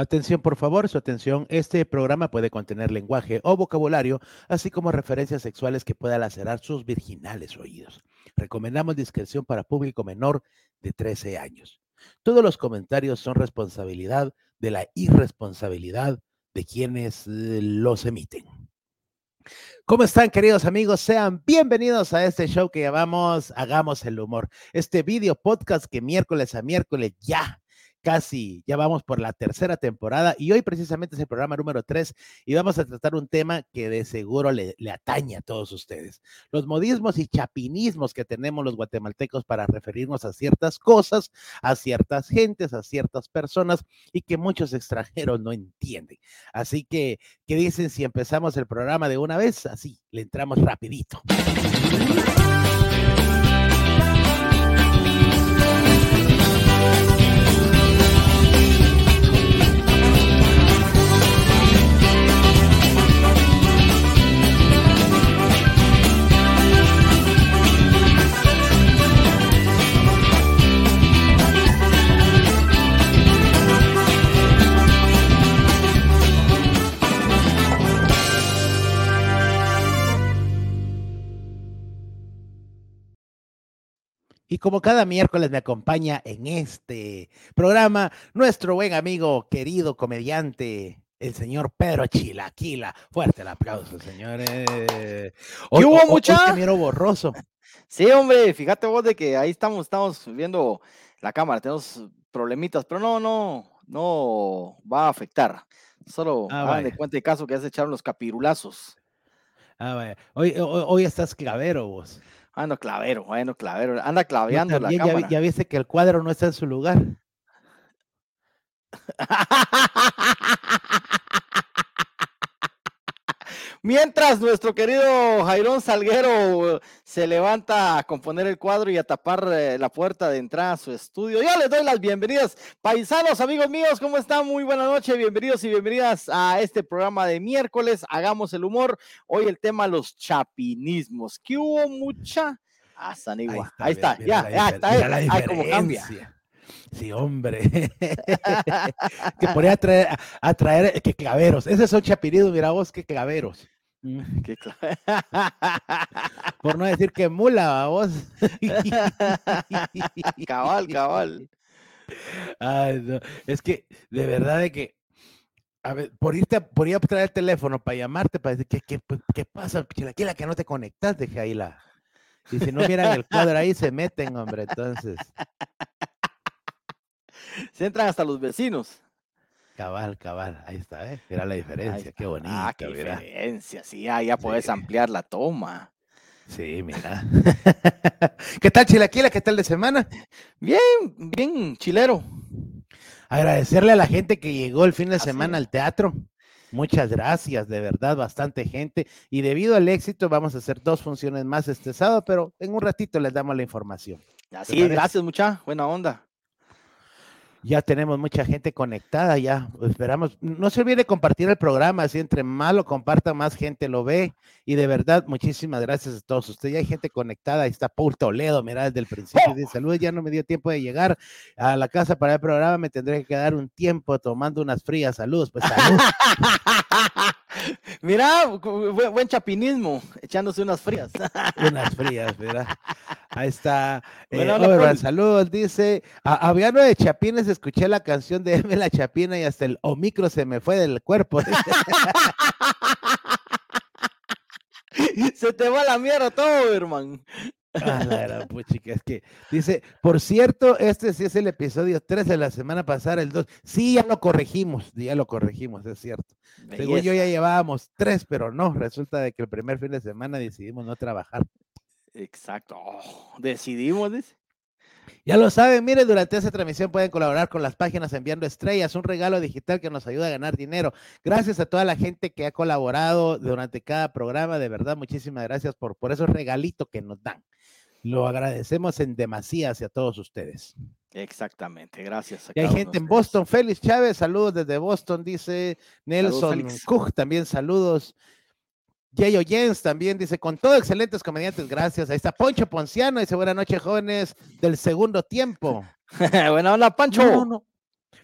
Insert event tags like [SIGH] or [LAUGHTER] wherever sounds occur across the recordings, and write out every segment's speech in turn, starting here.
Atención, por favor, su atención. Este programa puede contener lenguaje o vocabulario, así como referencias sexuales que puedan lacerar sus virginales oídos. Recomendamos discreción para público menor de 13 años. Todos los comentarios son responsabilidad de la irresponsabilidad de quienes eh, los emiten. ¿Cómo están, queridos amigos? Sean bienvenidos a este show que llamamos Hagamos el Humor. Este video podcast que miércoles a miércoles ya casi, ya vamos por la tercera temporada y hoy precisamente es el programa número tres y vamos a tratar un tema que de seguro le, le, atañe a todos ustedes. Los modismos y chapinismos que tenemos los guatemaltecos para referirnos a ciertas cosas, a ciertas gentes, a ciertas personas y que muchos extranjeros no entienden. Así que, ¿qué dicen si empezamos el programa de una vez? Así, le entramos rapidito. Y como cada miércoles me acompaña en este programa nuestro buen amigo, querido comediante, el señor Pedro Chilaquila. Fuerte el aplauso, señores. Hoy, hubo mucha? Hoy borroso. Sí, hombre, fíjate vos de que ahí estamos, estamos viendo la cámara, tenemos problemitas, pero no, no, no va a afectar. Solo ah, hagan de cuenta de caso que ya se echaron los capirulazos. Ah, vaya. Hoy, hoy, hoy estás clavero vos. Ando clavero, bueno, clavero. Anda claveando la cámara. Ya, ya viste que el cuadro no está en su lugar. [LAUGHS] Mientras nuestro querido Jairón Salguero se levanta a componer el cuadro y a tapar eh, la puerta de entrada a su estudio, yo les doy las bienvenidas. Paisanos, amigos míos, ¿cómo están? Muy buena noche, bienvenidos y bienvenidas a este programa de miércoles. Hagamos el humor. Hoy el tema los chapinismos. ¿Qué hubo mucha? Ah, Sanigua. Ahí está, ya, ya está. Ahí como cambia. Sí, hombre. [LAUGHS] que podría atraer, atraer que claveros. Esos son chapiridos, mira vos, que claveros. Mm. [LAUGHS] Por no decir que mula, vos. [LAUGHS] cabal, cabal. Ay, no. Es que, de verdad, de que a ver, por irte, por ir a traer el teléfono para llamarte, para decir, ¿qué, qué, qué pasa? la que no te conectas, deje ahí la. Y si no miran el cuadro ahí, se meten, hombre, entonces. [LAUGHS] Se entran hasta los vecinos. Cabal, cabal, ahí está, ¿eh? Mira la diferencia, qué bonito. Ah, qué diferencia, sí, ah, ya puedes ampliar la toma. Sí, mira. [LAUGHS] ¿Qué tal, Chilaquila? ¿Qué tal de semana? Bien, bien, chilero. Agradecerle a la gente que llegó el fin de semana al teatro. Muchas gracias, de verdad, bastante gente. Y debido al éxito, vamos a hacer dos funciones más este sábado, pero en un ratito les damos la información. Así, gracias, mucha buena onda ya tenemos mucha gente conectada, ya esperamos. No se olvide compartir el programa, así entre más lo comparta, más gente lo ve. Y de verdad, muchísimas gracias a todos ustedes. Ya hay gente conectada, ahí está Paul Toledo, mira, desde el principio de salud, ya no me dio tiempo de llegar a la casa para el programa, me tendré que quedar un tiempo tomando unas frías. Saludos, pues salud. [LAUGHS] Mira, buen chapinismo, echándose unas frías. [LAUGHS] unas frías, mira. Ahí está. Eh, saludos, dice. Hablando de chapines, escuché la canción de M la Chapina y hasta el Omicro se me fue del cuerpo. [LAUGHS] se te va la mierda todo, hermano. Ah, es que dice, por cierto, este sí es el episodio 3 de la semana pasada, el 2. Sí, ya lo corregimos, ya lo corregimos, es cierto. Según yo ya llevábamos tres, pero no, resulta de que el primer fin de semana decidimos no trabajar. Exacto, oh, decidimos, dice. Ya lo saben, miren, durante esta transmisión pueden colaborar con las páginas enviando estrellas, un regalo digital que nos ayuda a ganar dinero. Gracias a toda la gente que ha colaborado durante cada programa, de verdad, muchísimas gracias por, por esos regalitos que nos dan. Lo agradecemos en demasía hacia todos ustedes. Exactamente, gracias. hay gente en Boston, Félix Chávez, saludos desde Boston, dice Nelson Cook, también saludos. Jayo Jens también dice, con todo excelentes comediantes, gracias. Ahí está Poncho Ponciano, dice, buenas noches, jóvenes del segundo tiempo. [LAUGHS] Buena hola, Pancho.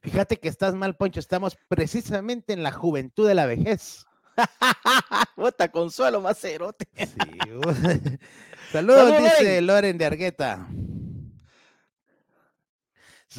Fíjate que estás mal, Poncho. Estamos precisamente en la juventud de la vejez. [LAUGHS] Puta, consuelo más cerote. [LAUGHS] Saludos, dice Loren de Argueta.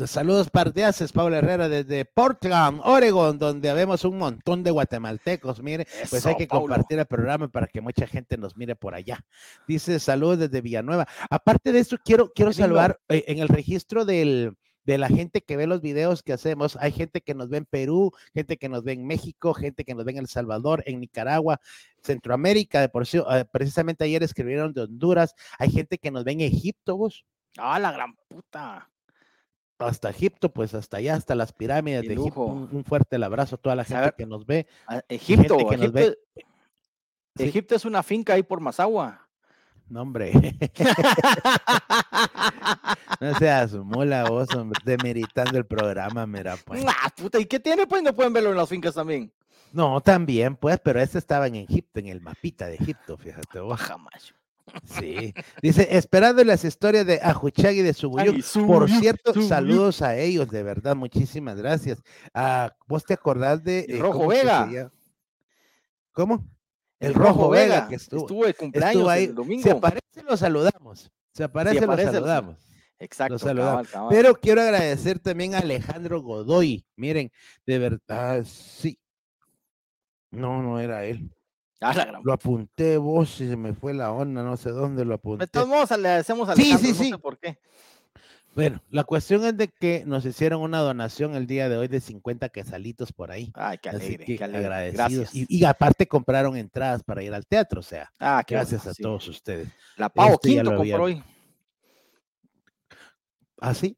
Saludos parteaces, Paula Herrera, desde Portland, Oregon, donde vemos un montón de guatemaltecos. Mire, pues hay que compartir el programa para que mucha gente nos mire por allá. Dice saludos desde Villanueva. Aparte de esto, quiero, quiero saludar eh, en el registro del, de la gente que ve los videos que hacemos. Hay gente que nos ve en Perú, gente que nos ve en México, gente que nos ve en El Salvador, en Nicaragua, Centroamérica. De por eh, precisamente ayer escribieron de Honduras. Hay gente que nos ve en Egipto, vos. Ah, la gran puta hasta Egipto, pues hasta allá, hasta las pirámides de Egipto. Un, fuerte abrazo a toda la gente que nos ve. Egipto, Egipto, es una finca ahí por Mazagua. No, hombre. [LAUGHS] no seas mula vos, hombre, demeritando el programa, mira, pues. Ah, puta, ¿y qué tiene? Pues no pueden verlo en las fincas también. No, también, pues, pero este estaba en Egipto, en el mapita de Egipto, fíjate vos. Jamás. Sí, dice, esperando las historias de Ajuchagui de Subuyuk. Por cierto, saludos a ellos, de verdad, muchísimas gracias. Ah, ¿Vos te acordás de... El eh, Rojo Vega. ¿Cómo? El, Rojo, Vega, que estuvo, estuvo de cumpleaños ahí. el domingo. Se aparece, lo saludamos. Se aparece, lo saludamos. Exacto. Pero quiero agradecer también a Alejandro Godoy. Miren, de verdad, sí. No, no era él. Lo apunté vos y se me fue la onda, no sé dónde lo apunté. De todos modos, le agradecemos a sí, sí, sí. No sé por qué. Bueno, la cuestión es de que nos hicieron una donación el día de hoy de 50 quesalitos por ahí. Ay, qué alegre, qué agradecidos. Y, aparte compraron entradas para ir al teatro, o sea, ah, gracias a todos ustedes. La Pau este Quinto compró hoy. ¿Ah, sí?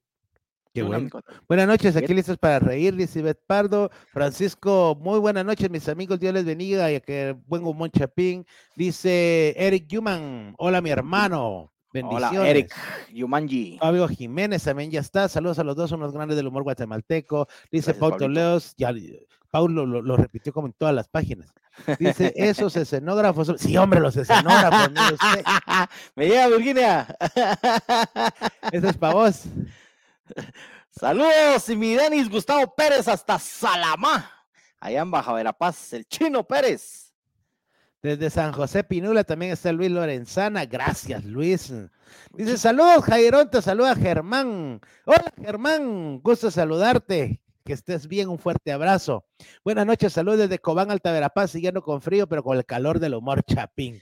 Buenas noches, aquí listos para reír, dice Pardo. Francisco, muy buenas noches, mis amigos, Dios les bendiga y que buen humor chapín. Dice Eric Yuman, hola mi hermano. Bendiciones. Hola, Eric Yumanji. Fabio Jiménez también ya está. Saludos a los dos, unos grandes del humor guatemalteco. Dice Paulo Leos, ya Paulo lo, repitió como en todas las páginas. Dice, esos escenógrafos. Sí, hombre, los escenógrafos. [LAUGHS] Me llega Virginia. Eso es para vos. Saludos, y mi Denis Gustavo Pérez hasta Salamá, allá en Baja Verapaz, el chino Pérez. Desde San José Pinula también está Luis Lorenzana. Gracias, Luis. Dice, saludos, Jairón, te saluda Germán. Hola, Germán, gusto saludarte. Que estés bien, un fuerte abrazo. Buenas noches, saludos desde Cobán, Alta Verapaz, siguiendo con frío, pero con el calor del humor chapín.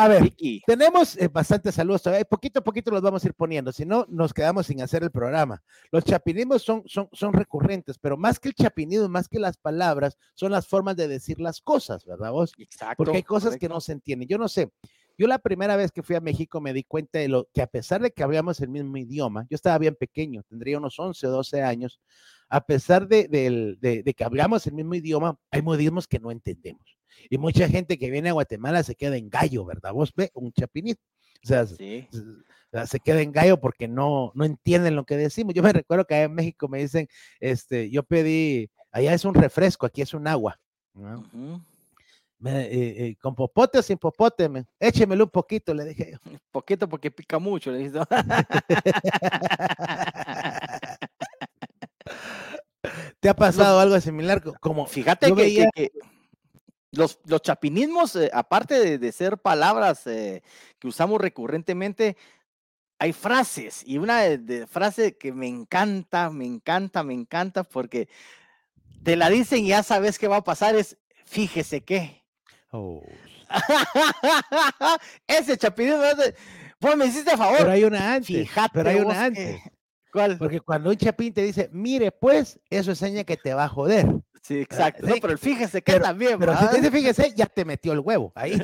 A ver, tenemos eh, bastantes saludos todavía. Poquito a poquito los vamos a ir poniendo, si no, nos quedamos sin hacer el programa. Los chapinismos son, son, son recurrentes, pero más que el chapinismo, más que las palabras, son las formas de decir las cosas, ¿verdad vos? Exacto. Porque hay cosas que no se entienden. Yo no sé. Yo la primera vez que fui a México me di cuenta de lo que a pesar de que hablamos el mismo idioma, yo estaba bien pequeño, tendría unos 11 o 12 años, a pesar de, de que hablamos el mismo idioma, hay modismos que no entendemos. Y mucha gente que viene a Guatemala se queda en gallo, ¿verdad? Vos ve un chapinito. O sea, se queda en gallo porque no, no entienden lo que decimos. Yo me recuerdo que allá en México me dicen, este, yo pedí, allá es un refresco, aquí es un agua. Eh, eh, con popote o sin popote, me, échemelo un poquito, le dije yo. [LAUGHS] Poquito porque pica mucho, le dije. [LAUGHS] [LAUGHS] ¿Te ha pasado algo similar? Como fíjate que, los, los chapinismos, eh, aparte de, ser palabras eh, que usamos recurrentemente, hay frases y una de, frase que me encanta, me encanta, me encanta porque te la dicen y ya sabes qué va a pasar es fíjese qué. Oh. [LAUGHS] Ese chapinismo, pues me hiciste favor. Pero hay una antes. Fíjate pero hay una antes. ¿Cuál? Porque cuando un chapín te dice, mire, pues, eso enseña que te va a joder. Sí, exacto. No, pero fíjese que también. Pero si te dice fíjese, ya te metió el huevo. Ahí. [LAUGHS]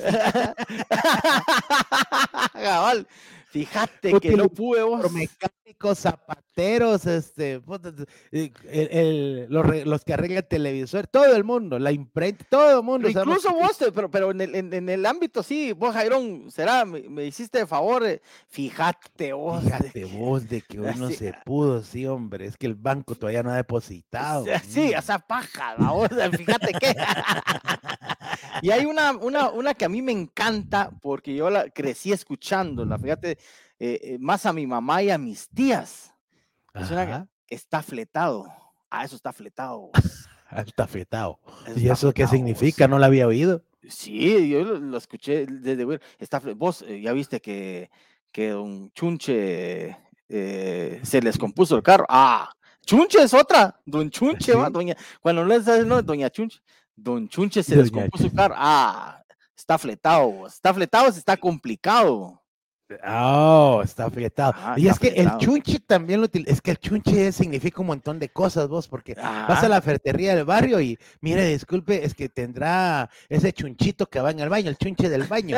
Fíjate que no pude vos. Zapateros, este, los, que arreglan televisor, todo el mundo, la imprenta, todo el mundo. incluso vos, pero, pero en, el, en, el ámbito, sí, vos, Jairón, será, me, hiciste de favor, eh, fíjate vos. Fíjate vos de que [LAUGHS] uno se pudo, sí, hombre, es que el banco todavía no ha depositado. Sí, mm. esa paja, vos, fíjate que. [LAUGHS] y hay una, una, una que a mí me encanta porque yo la crecí escuchándola, fíjate eh, eh, más a mi mamá y a mis tías. Es una, está fletado. Ah, eso está fletado. [LAUGHS] está fletado. ¿Y eso qué significa? No lo había oído. Sí, yo lo, escuché desde está vos eh, ya viste que que don Chunche eh, se les compuso el carro. Ah, Chunche es otra, don Chunche, ¿va? doña, cuando no es no, doña Chunche, don Chunche se [LAUGHS] les compuso el carro. Ah, está fletado, está fletado, está complicado. Oh, está fletado. Ah, y es que el chunche también lo utiliza. Es que el chunche significa un montón de cosas, vos, porque vas a la ferretería del barrio y, mire, disculpe, es que tendrá ese chunchito que va en el baño, el chunche del baño.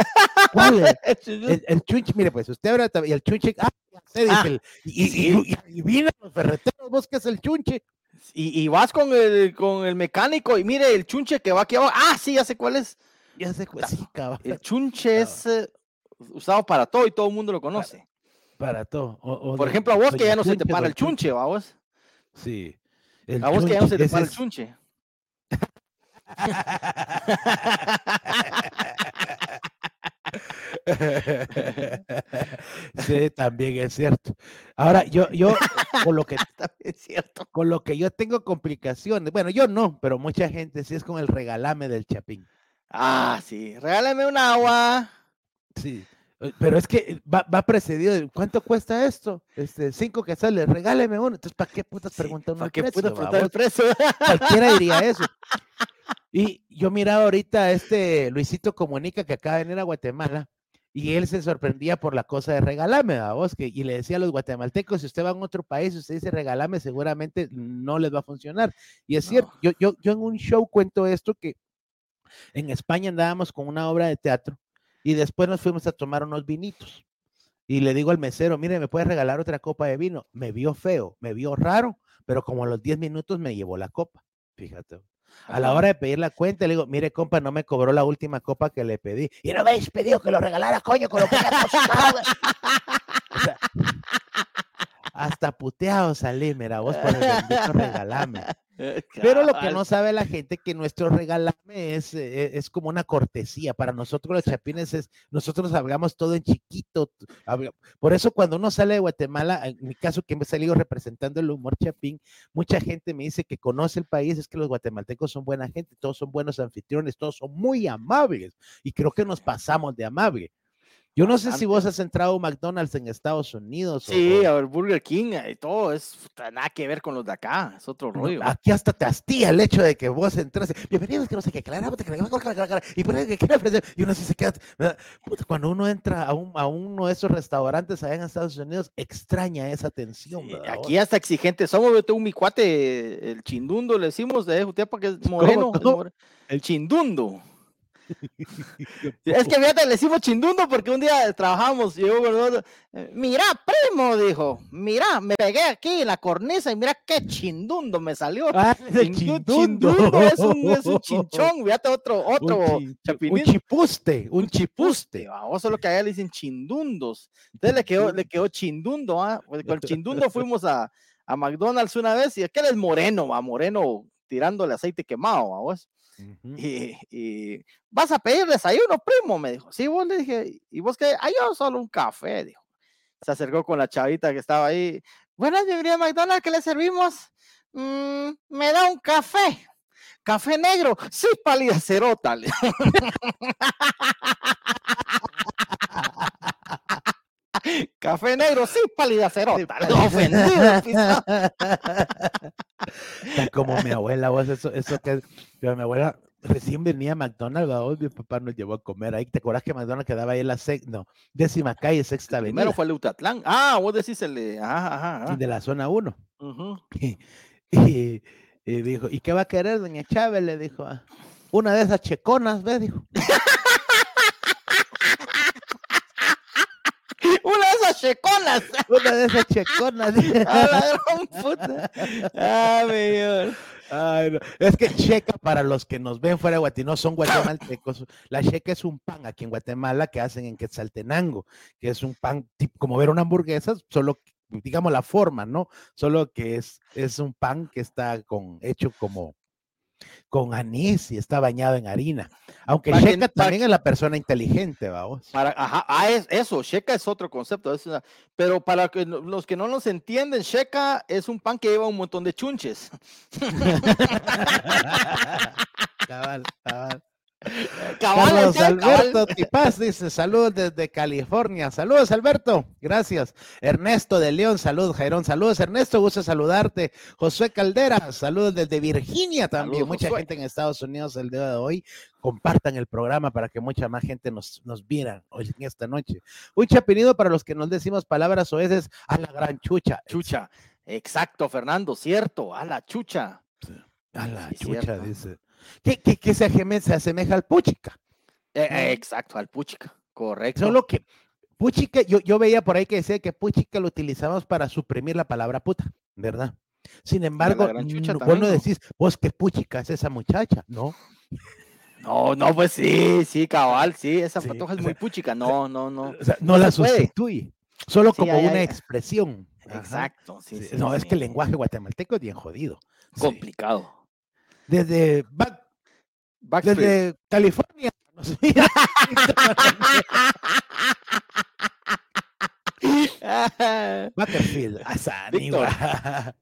¿Cuál es? [LAUGHS] El, chunche, mire, pues usted ahora y el chunche, ah, ah y, y, vienen los ferreteros, vos, que es el chunche? Y, vas con el, con el mecánico y mire el chunche que va aquí abajo. Ah, sí, ya sé cuál es. Ya sé cuál sí, El chunche es eh, usado para todo y todo el mundo lo conoce. Para, todo. Por ejemplo, a vos que ya no se te para el chunche, ¿va vos? Sí. a vos que ya no se te para el chunche. [LAUGHS] sí, también es cierto. Ahora, yo, yo, con lo que [LAUGHS] es cierto. con lo que yo tengo complicaciones, bueno, yo no, pero mucha gente sí es con el regalame del chapín. Ah, sí, regálame un agua. Sí. Eh, pero es que eh, va, va precedido de ¿cuánto cuesta esto? Este, cinco que sale, regáleme uno. Entonces, ¿para qué putas preguntan ¿Para qué putas preguntar el precio? Cualquiera diría [LAUGHS] eso. Y yo miraba ahorita a este Luisito Comunica que acaba de venir a Guatemala y él se sorprendía por la cosa de regálame, a vos, que, y le decía a los guatemaltecos, si usted va a otro país y usted dice regálame, seguramente no les va a funcionar. Y es cierto, yo, yo, yo en un show cuento esto que en España andábamos con una obra de teatro y después nos fuimos a tomar unos vinitos. Y le digo al mesero, mire, ¿me puede regalar otra copa de vino? Me vio feo, me vio raro, pero como a los 10 minutos me llevó la copa. Fíjate. A la hora de pedir la cuenta, le digo, mire, compa, no me cobró la última copa que le pedí. Y no me habéis pedido que lo regalara, coño, con lo que [LAUGHS] hasta puteado salí, mira, vos por el bendito regalame. [LAUGHS] Pero lo que no sabe la gente que nuestro regalame es, e, es, como una cortesía. Para nosotros los chapines es, nosotros hablamos todo en chiquito. Por eso cuando uno sale de Guatemala, en mi caso que me he salido representando el humor chapín, mucha gente me dice que conoce el país, es que los guatemaltecos son buena gente, todos son buenos anfitriones, todos son muy amables. Y creo que nos pasamos de amable. Yo no sé si vos has entrado a McDonald's en Estados Unidos. Sí, o... el Burger King y todo, es nada que ver con los de acá, es otro rollo. Aquí hasta te hastía el hecho de que vos entras, bienvenidos, que no sé qué, claro, y por que y uno se queda, cuando uno entra a, un, a uno de esos restaurantes allá en Estados Unidos, extraña esa tensión. aquí hasta exigentes somos, yo tengo un mi cuate, el chindundo, le decimos de para que es [LAUGHS] moreno, el chindundo. [LAUGHS] es que fíjate, le decimos chindundo porque un día trabajamos y yo, eh, mira, primo, dijo, mira, me pegué aquí en la cornisa y mira qué chindundo me salió. Ah, chindundo. es, un, es un chinchón, fíjate otro, otro un, un chipuste, un chipuste. Vamos a lo que allá le dicen chindundos. Entonces le quedó, le quedó chindundo, ¿ah? Pues con el chindundo fuimos a, a McDonald's una vez y aquel es moreno, va, moreno tirándole aceite quemado, vamos y, vas a pedir desayuno, primo, me dijo. Sí, vos le dije, ¿y vos qué? Ah, solo un café, dijo. Se acercó con la chavita que estaba ahí. Buenas, bienvenida McDonald's, ¿qué le servimos? Mm, me da un café. Café negro, sí, pálida cerota. [LAUGHS] Café negro, sí, pálida cerota. ofendido. como mi abuela, vos, eso, eso que mi abuela recién venía a McDonald's, hoy mi papá nos llevó a comer ahí. ¿Te acuerdas que McDonald's quedaba ahí en la sexta, no, décima calle, sexta avenida? Primero fue el Utatlán. Ah, vos decís el de, ajá, ajá, de la zona 1. y, dijo, ¿y qué va a querer, doña Chávez? Le dijo, ah, una de esas checonas, ¿ves? Dijo. Una de esas checonas. [LAUGHS] Una de esas checonas. [LAUGHS] A la gran puta. Ah. Ay, no. Es que checa para los que nos ven fuera de no son guatemaltecos. La checa es un pan aquí en Guatemala que hacen en Quetzaltenango, que es un pan tipo, como ver una hamburguesa, solo digamos la forma, ¿no? Solo que es, es un pan que está con, hecho como con anís y está bañado en harina. Aunque Para que- Sheka para también es la persona inteligente, vamos. Para, ajá, ah, es, eso, Sheca es otro concepto. es una- pero para que los que no nos entienden, Sheca es un pan que lleva un montón de chunches. [LAUGHS] Cabal, cabal. Cabal, Carlos. Alberto Tipaz dice saludos desde California. Saludos, Alberto. Gracias. Ernesto de León, saludos, Jairón. Saludos, Ernesto. Gusto saludarte. Josué Caldera, saludos desde Virginia también. Saludos, mucha Josué. gente en Estados Unidos el día de hoy. Compartan el programa para que mucha más gente nos, nos viera hoy en esta noche. Un chapinido para los que nos decimos palabras oeces a la gran chucha. Chucha. Exacto, Fernando, cierto. A la chucha. A la Sí, chucha, cierto. dice. ¿Qué, qué, qué se, ajeme- se asemeja al puchica? Eh, eh, exacto, al puchica. Correcto. Solo que puchica, yo, yo veía por ahí que decía que puchica lo utilizamos para suprimir la palabra puta, ¿verdad? Sin embargo, gran chucha no- vos no decís, vos qué puchica es esa muchacha, ¿no? No, no, pues sí, sí, cabal, sí, esa Sí, patoja es muy sea, puchica. No, no, no. O sea, no, No la sustituye, solo Sí, como una expresión. Exacto, sí, Sí, no, es que el lenguaje guatemalteco es bien jodido. Complicado. Desde, Back- desde California. [LAUGHS] nos [LAUGHS] [LAUGHS] [LAUGHS] Butterfield. [LAUGHS] anigua. [LAUGHS]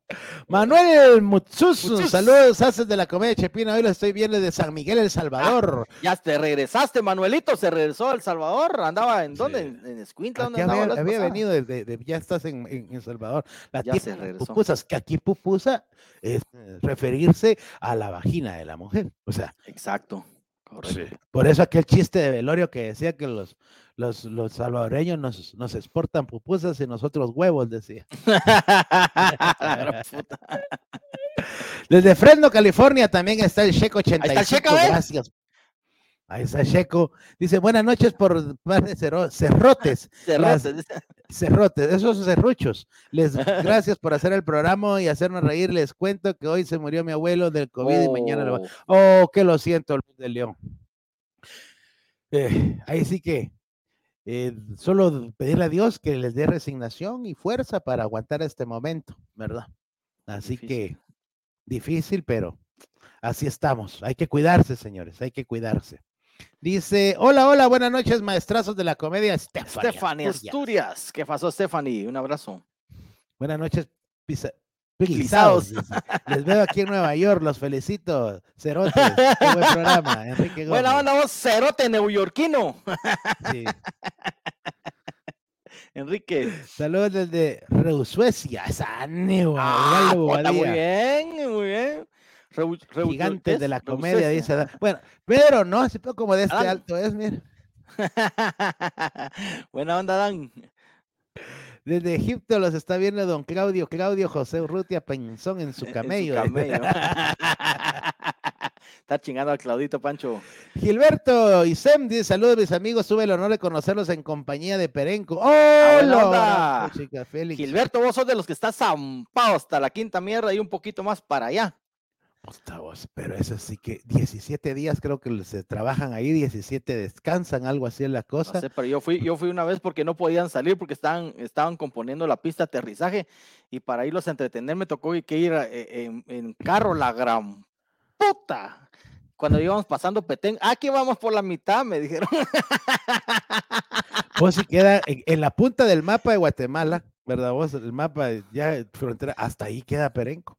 Manuel Mutsus, Mutsus. saludos, haces de la comedia Chepina. Hoy lo estoy viendo de San Miguel, El Salvador. Ya te regresaste, Manuelito, se regresó a El Salvador. Andaba en dónde? Sí. En, en Escuintla, ¿dónde andaba? había, había venido desde, de- ya estás en, El Salvador. La Ya se regresó. pupusas, que aquí pupusa es eh, referirse a la vagina de la mujer. O sea, Exacto, correcto. por eso aquel chiste de Velorio que decía que los, los, los salvadoreños nos, nos exportan pupusas y nosotros huevos, decía. [LAUGHS] Desde Fresno, California, también está el Checo está el 85. Checo, gracias. Ahí está Checo. Dice, buenas noches por par de cerro- cerrotes. Cerrotes. Cerrotes, esos serruchos. Les [LAUGHS] gracias por hacer el programa y hacernos reír. Les cuento que hoy se murió mi abuelo del COVID y mañana lo va. Oh, Oh, que lo siento, Luis de León. Eh, ahí sí que eh, solo pedirle a Dios que les dé resignación y fuerza para aguantar este momento, ¿verdad? Así Difícil. que difícil, pero así estamos. Hay que cuidarse, señores, hay que cuidarse. Dice, hola, hola, buenas noches, maestrazos de la comedia. Stephanie Stephanie Asturias. Asturias. ¿Qué pasó, Stephanie? Un abrazo. Buenas noches, dice. Les veo aquí en Nueva York, los felicito. Cerotes, qué buen programa, [LAUGHS] Enrique Buena Gómez. onda, vos, cerote neoyorquino. [LAUGHS] Sí. [LAUGHS] Enrique. Saludos desde Reusuecia, Ah, muy bien, muy bien. Reu- Reu- gigantes de la comedia, dice. Bueno, pero no, así como de este alto es, mira. Buena onda, Dan. Desde Egipto los está viendo don Claudio, Claudio José Urrutia Penzón en su en camello. camello. [LAUGHS] Está chingando al Claudito Pancho. Gilberto y Sem dice, saludos mis amigos, tuve el honor de conocerlos en compañía de Perenco. ¡Oh, onda! chica Félix! Gilberto, vos sos de los que estás zampado hasta la quinta mierda y un poquito más para allá. Puta vos, pero eso sí que 17 días creo que se trabajan ahí, 17 descansan, algo así es la No cosa. sé, pero yo fui, yo fui una vez porque no podían salir porque estaban, estaban componiendo la pista de aterrizaje y para irlos a entretener me tocó que ir a- e- en, en carro la gran puta. Cuando íbamos pasando Petén, aquí vamos por la mitad, me dijeron. Vos sí queda en, en la punta del mapa de Guatemala, ¿verdad? Vos, el mapa ya frontera, hasta ahí queda Perenco.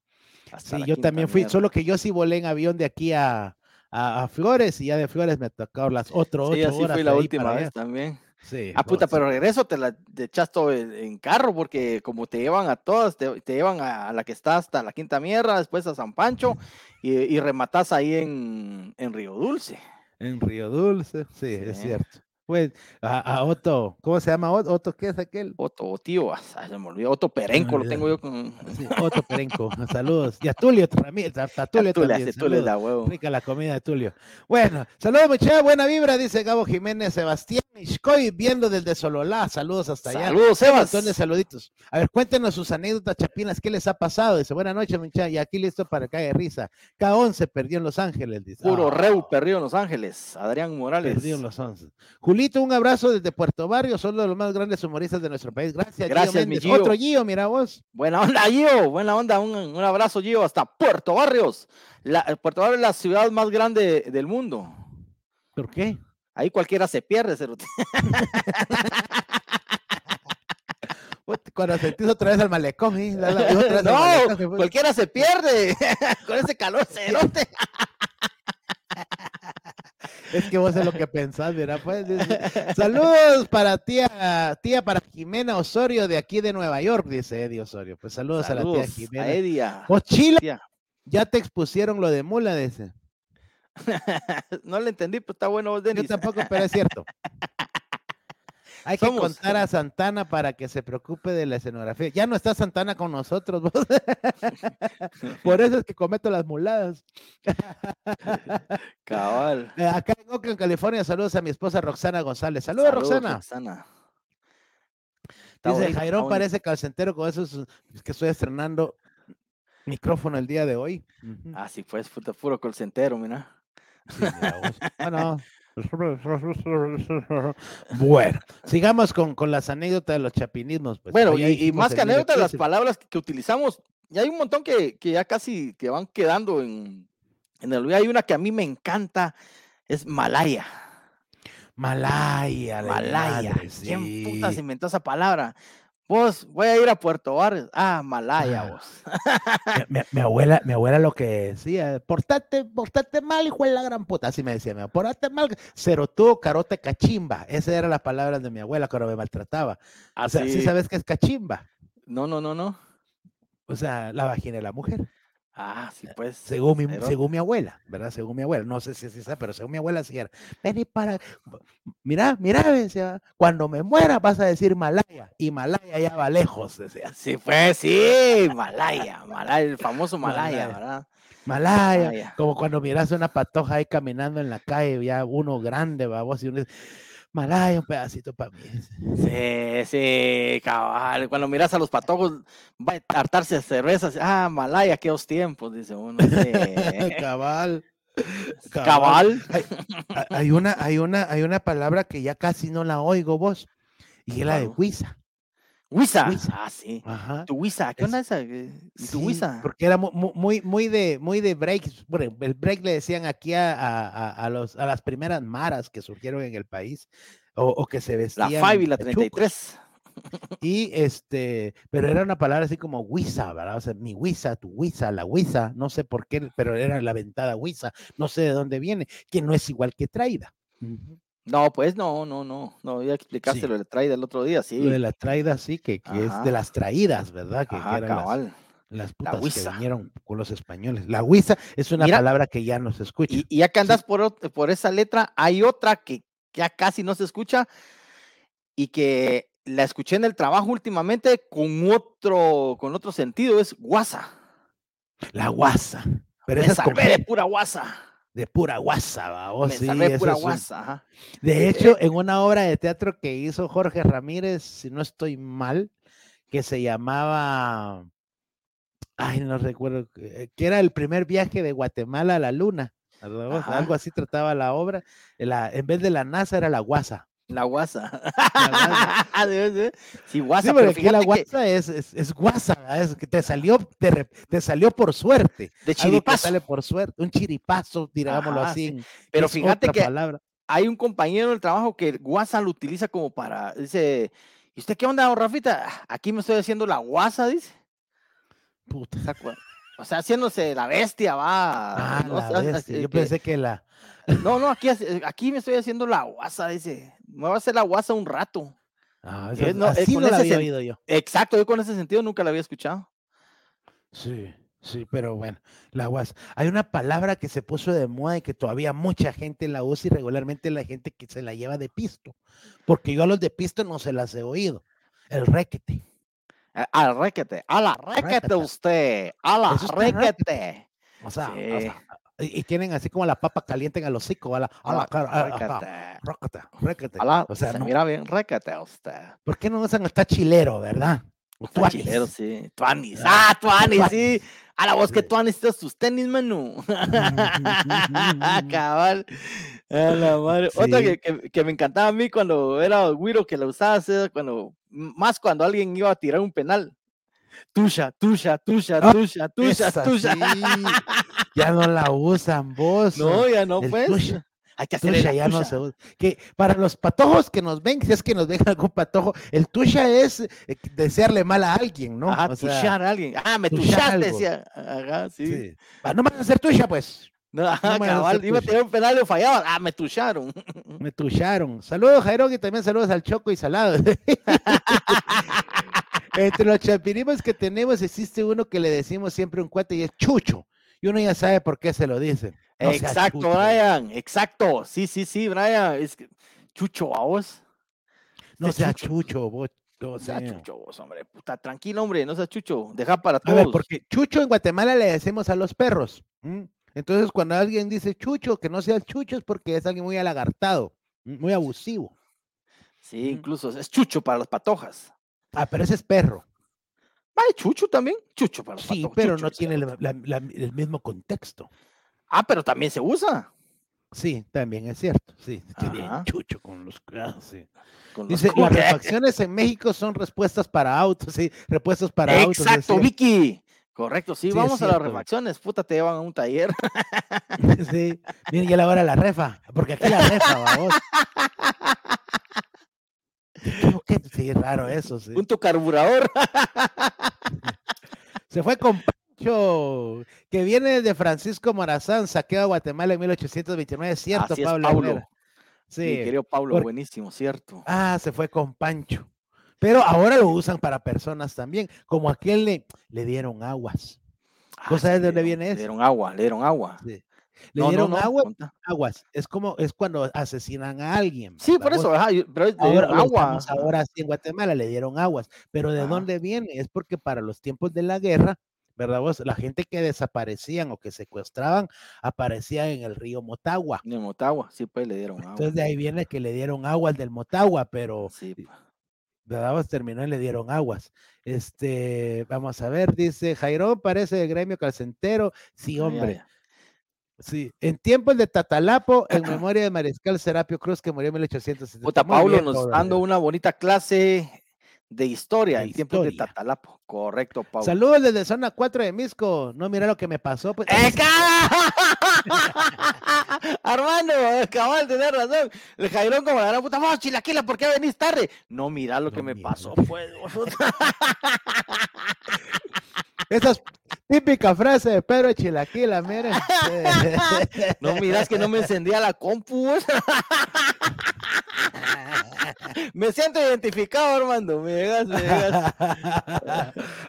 Sí, yo también fui, mierda. solo que yo sí volé en avión de aquí a, a, a Flores y ya de Flores me tocó las otro, Sí, ocho así horas fui la última vez allá. también. Sí, Ah, puta, pero regreso te la echas todo en, carro porque como te llevan a todas, te, te llevan a, a la que está hasta la Quinta Mierda, después a San Pancho y, y rematas ahí en, en Río Dulce. En Río Dulce, sí, es cierto. Pues a, a Otto, ¿cómo se llama Otto? ¿Otto qué es aquel? Otto, tío, ah, se me olvidó, Otto Perenco lo tengo yo con... Sí, Otto Perenco, saludos. Y a Tulio Ramírez, a, [LAUGHS] a Tulio Tulio, también. ese Tulio da huevo. Rica la comida de Tulio. Bueno, saludos muchachos, buena vibra, dice Gabo Jiménez, Sebastián Ishkoy, viendo desde Sololá, saludos hasta allá. Saludos, Un Sebas. montón de saluditos. A ver, cuéntenos sus anécdotas chapinas, ¿qué les ha pasado? Dice, buenas noches, muchachos, y aquí listo para que haya risa. K11 perdió en Los Ángeles, dice. Puro Ah, Reu, perdido en Los Ángeles. Adrián Morales. Perdió en Los Ángeles. Julito, un abrazo desde Puerto Barrio, son de los más grandes humoristas de nuestro país. Gracias, Gracias, mi Méndez. Gio. Otro Gio, mira vos. Buena onda, Gio. Buena onda. Un, un abrazo, Gio, hasta Puerto Barrios. La, Puerto Barrios es la ciudad más grande del mundo. ¿Por qué? Ahí cualquiera se pierde, cerote. Cuando sentís otra vez al malecón, ¿eh? Da la- [LAUGHS] otra vez al No, malecón, cualquiera se pierde [LAUGHS] con ese calor cerote. [LAUGHS] Es que vos es lo que pensás, mira, pues. Saludos para tía, tía para Jimena Osorio de aquí de Nueva York, dice Eddie Osorio. Pues saludos, a la tía Jimena. a Edia. Oh, Chile, Tía. ya te expusieron lo de mula, dice. [LAUGHS] No le entendí, pero está bueno vos, Yo Denis. tampoco, pero es cierto. [LAUGHS] Hay que contar a Santana para que se preocupe de la escenografía. Ya no está Santana con nosotros. vos. [LAUGHS] Por eso es que cometo las muladas. [LAUGHS] Cabal. Eh, Acá en Oakland, California, saludos a mi esposa Roxana González. Saludos, Roxana. Roxana. Dice bonito, Jairón parece calcentero con esos es que estoy estrenando micrófono el día de hoy. Ah, sí, pues, puta, puro colcentero, mira. Sí. Bueno. [LAUGHS] [LAUGHS] Bueno, sigamos con, con las anécdotas de los chapinismos. Pues. Bueno, y, más que anécdotas, las palabras que, que utilizamos, y hay un montón que, que ya casi que van quedando en, en el. Hay una que a mí me encanta, es Malaya. Malaya, la Malaya. madre, ¿Quién sí. inventó esa palabra? Vos, voy a ir a Puerto Barrios. Ah, Malaya, Ah. vos. [LAUGHS] Mi, abuela, mi abuela lo que decía, portate, portate mal, hijo de la gran puta, así me decía mi abuela, portate mal, cerotudo, carote, cachimba, esas eran las palabras de mi abuela cuando me maltrataba. O sea, ¿sí Así. sabes qué es cachimba? No, no, no, no. O sea, la vagina de la mujer, Ah, sí, pues. según mi, según mi abuela, ¿verdad? Según mi abuela, no sé si es esa, pero según mi abuela sí era. Vení para, mira, mira, me decía, cuando me muera vas a decir Malaya, y Malaya ya va lejos, decía. Sí, pues, sí, Malaya, Malaya, el famoso Malaya, Malaya. ¿verdad? Malaya, Malaya. como cuando miras una patoja ahí caminando en la calle, ya uno grande, vamos, y uno dice, Malaya, un pedacito para mí. Sí, sí, cabal. Cuando miras a los patojos, va a hartarse de cervezas. Ah, Malaya, aquellos tiempos, dice uno. sí. [LAUGHS] Cabal. Cabal. Ha- Hay una, hay una, hay una palabra que ya casi no la oigo vos, y es la de. Huiza. Huiza. Ah, sí. Ajá. Tu Huiza, ¿qué Es- onda esa? ¿Y tu Sí, Huiza? porque era mu- mu- muy, muy, de, muy de breaks. Bueno, el break le decían aquí a, a- a- los, a las primeras maras que surgieron en el país, o, o que se La vestían. Five y la de chucos. 33. Y este, pero era una palabra así como Huiza, ¿verdad? O sea, mi Huiza, tu Huiza, la Huiza, no sé por qué, pero era la ventada Huiza, no sé de dónde viene, que no es igual que traída. Ujú. No, pues no, no, no. No, ya explicaste Sí. lo de la traída el otro día, sí. Lo de la traída, sí, que, que es de las traídas, ¿verdad? Que, eran las, cabal. las putas que vinieron con los españoles. La Huiza es una Mira, palabra que ya no se escucha. Y, y ya que andas por, por esa letra, hay otra que ya casi no se escucha y que la escuché en el trabajo últimamente con otro, con otro sentido, es guasa. La guasa. Pero Me esa es con de pura guasa. De pura guasa. Oh, Me sí, de pura un- guasa. De Eh, hecho, en una obra de teatro que hizo Jorge Ramírez, si no estoy mal, que se llamaba, ay, no recuerdo, eh, que era el primer viaje de Guatemala a la Luna. algo así trataba la obra. la- en vez de la NASA era la guasa. La guasa. [LAUGHS] sí, guasa, Sí, pero aquí la que guasa es, es, es guasa, ¿verdad? es que te salió, te, te salió por suerte. de que chiripazo. sale por suerte, un chiripazo, digámoslo Ajá, así. sí. Pero fíjate que palabra. hay un compañero del trabajo que guasa lo utiliza como para, dice, ¿y usted qué onda, don Rafita? "Ah, Aquí me estoy haciendo la guasa, dice. Puta. O sea, haciéndose la bestia, va. Ah, [LAUGHS] no, la bestia. Yo que- pensé que la, no, no, aquí, hace- aquí me estoy haciendo la guasa, dice. Me voy a hacer la guasa un rato. Ah, Eh, eso- no, eh, así no la había oído yo. Exacto, yo con ese sentido nunca la había escuchado. Sí, sí, pero bueno, la guas. Hay una palabra que se puso de moda y que todavía mucha gente la usa y regularmente la gente que se la lleva de pisto. Porque yo a los de pisto no se las he oído. El requete. Al requete, a la requete usted, a la requete. O sea, o Sí. sea, y, y tienen así como la papa caliente en el hocico, a la, a la cara, O sea, se no, mira bien, requete usted. ¿por qué no usan el tachilero, verdad? Está tuanis. chilero, sí. Tuanis. Ah, Ah, Tuanis, tuanis. sí. A la voz que han necesitas tus tenis, mano. [LAUGHS] Cabal. A la madre. [LAUGHS] Otra que, que- que me encantaba a mí cuando era güiro que la usabas, era cuando, más cuando alguien iba a tirar un penal. Tuya, tuya, tuya, Ah, tuya, tuya, tuya. Ya no la usan vos. No, ya no, el pues. Hay que hacerle Tusha la ya no se usa. Que para los patojos que nos ven, si es que nos ven algún patojo, el tuya es eh, desearle mal a alguien, ¿no? Ajá, O sea, a alguien. Ah, me algo. decía. Ajá, sí. sí. Ah, No me vas a hacer tuya, pues. No, ajá, cabal, hacer iba a tirar un penal y fallaba. Ah, me tucharon. [LAUGHS] Me tucharon. Saludos, Jairo, y también saludos al Choco y Salado. [LAUGHS] Entre los chapirimos que tenemos existe uno que le decimos siempre un cuate y es Chucho. Y uno ya sabe por qué se lo dice. No exacto. Brian. Exacto. Sí, sí, sí, Brian. Es que, chucho, a vos. No Ese sea chucho. Chucho, vos. No sea sea. chucho, vos, hombre. Puta, tranquilo, hombre. No seas chucho. Deja para A todos. ver, porque Chucho en Guatemala le decimos a los perros. Entonces, cuando alguien dice Chucho, que no sea Chucho, es porque es alguien muy alagartado, muy abusivo. Sí, incluso es chucho para las patojas. Ah, pero ese es perro. Ay, chucho también. Chucho para Sí, pero chucho, no tiene el el, otro. la- la- el mismo contexto. Ah, pero también se usa. Sí, también es cierto. Sí, bien. Chucho con los. ah, sí. con los Dice, las refacciones en México son respuestas para autos, sí, respuestas para autos. Exacto. Vicky. Correcto, sí, vamos a las refacciones. Puta, te llevan a un taller. [LAUGHS] Sí, miren, ya la hora la refa, porque aquí la refa, [LAUGHS] vamos. [LAUGHS] ¿Qué? Sí, raro eso, sí. Punto carburador. [LAUGHS] Se fue con Pancho, que viene de Francisco Morazán, saqueo a Guatemala en 1829, es cierto, Así es, Pablo. Herrera. Mi Sí. querido Pablo, porque- buenísimo, cierto. Ah, se fue con Pancho. Pero ahora lo usan para personas también, como aquel le, le dieron aguas. ¿Vos Ah, sabes sí, de dónde le viene Le eso? dieron agua, le dieron agua. Sí. Le No, dieron no, agua, aguas. Es como, es cuando asesinan a alguien. Sí, ¿verdad por eso, ajá, pero le Ahora, dieron lo agua. ahora sí en Guatemala le dieron aguas, pero ¿de dónde viene? Es porque para los tiempos de la guerra, ¿verdad vos? La gente que desaparecían o que secuestraban aparecía en el río Motagua. De Motagua, sí, pues le dieron agua. Entonces de ahí viene que le dieron aguas del Motagua, pero Sí, pues. ¿verdad vos? Terminó y le dieron aguas. Este, vamos a ver, dice Jairo, parece de gremio calcentero. Sí, Ah, hombre. Sí, en tiempos de Tatalapo, en [CLEARS THROAT] memoria de Mariscal Serapio Cruz, que murió en 1870. Puta, Pablo bien, nos dando una bonita clase de historia De en tiempos de. Tatalapo. Correcto, Pablo. Saludos desde zona 4 de Misco. No, mira lo que me pasó. Pues, ¡Eca! [LAUGHS] Armando, eh, cabal, tenés razón. El Jairón como la gran puta, vamos, chilaquila, ¿por qué venís tarde? No, mira lo que me mira. pasó, pues. [LAUGHS] Esa es típica frase de Pedro Chilaquila, miren. No miras que no me encendía la compu. me siento identificado, Armando. Me llegas, me llegas.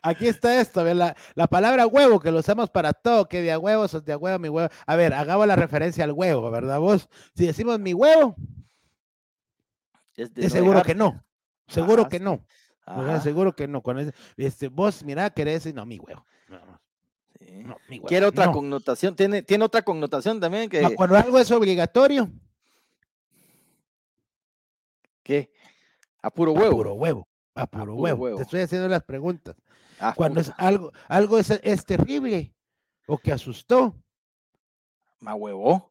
Aquí está esto, la, la palabra huevo, que lo usamos para todo, que de a huevo, sos de a huevo, mi huevo. A ver, hagamos la referencia al huevo, ¿verdad vos? Si decimos mi huevo, Es de es no seguro dejar. que no. Seguro Ajá, que sí. no. Seguro que no. Con ese- este, vos, mira, querés decir, no, mi huevo. No, no, sí. no, mi huevo. Quiere otra no. connotación, tiene, tiene otra connotación también que, No, Cuando algo es obligatorio, que a puro a huevo. puro huevo. A puro puro huevo. huevo. Te estoy haciendo las preguntas. Cuando es algo, algo es, es terrible o que asustó, me huevo.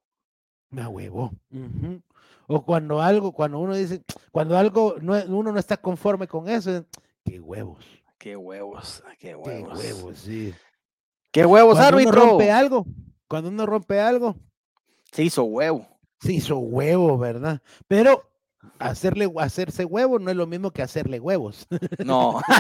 me. Ujú. O cuando algo, cuando uno dice, cuando algo, no, uno no está conforme con eso, es, qué huevos, Qué huevos, qué qué huevos. huevos, sí. Qué huevos, Cuando uno rompe algo, cuando uno rompe algo, Se hizo huevo. se hizo huevo, ¿verdad? Pero hacerle, hacerse huevo no es lo mismo que hacerle huevos. No. [LAUGHS]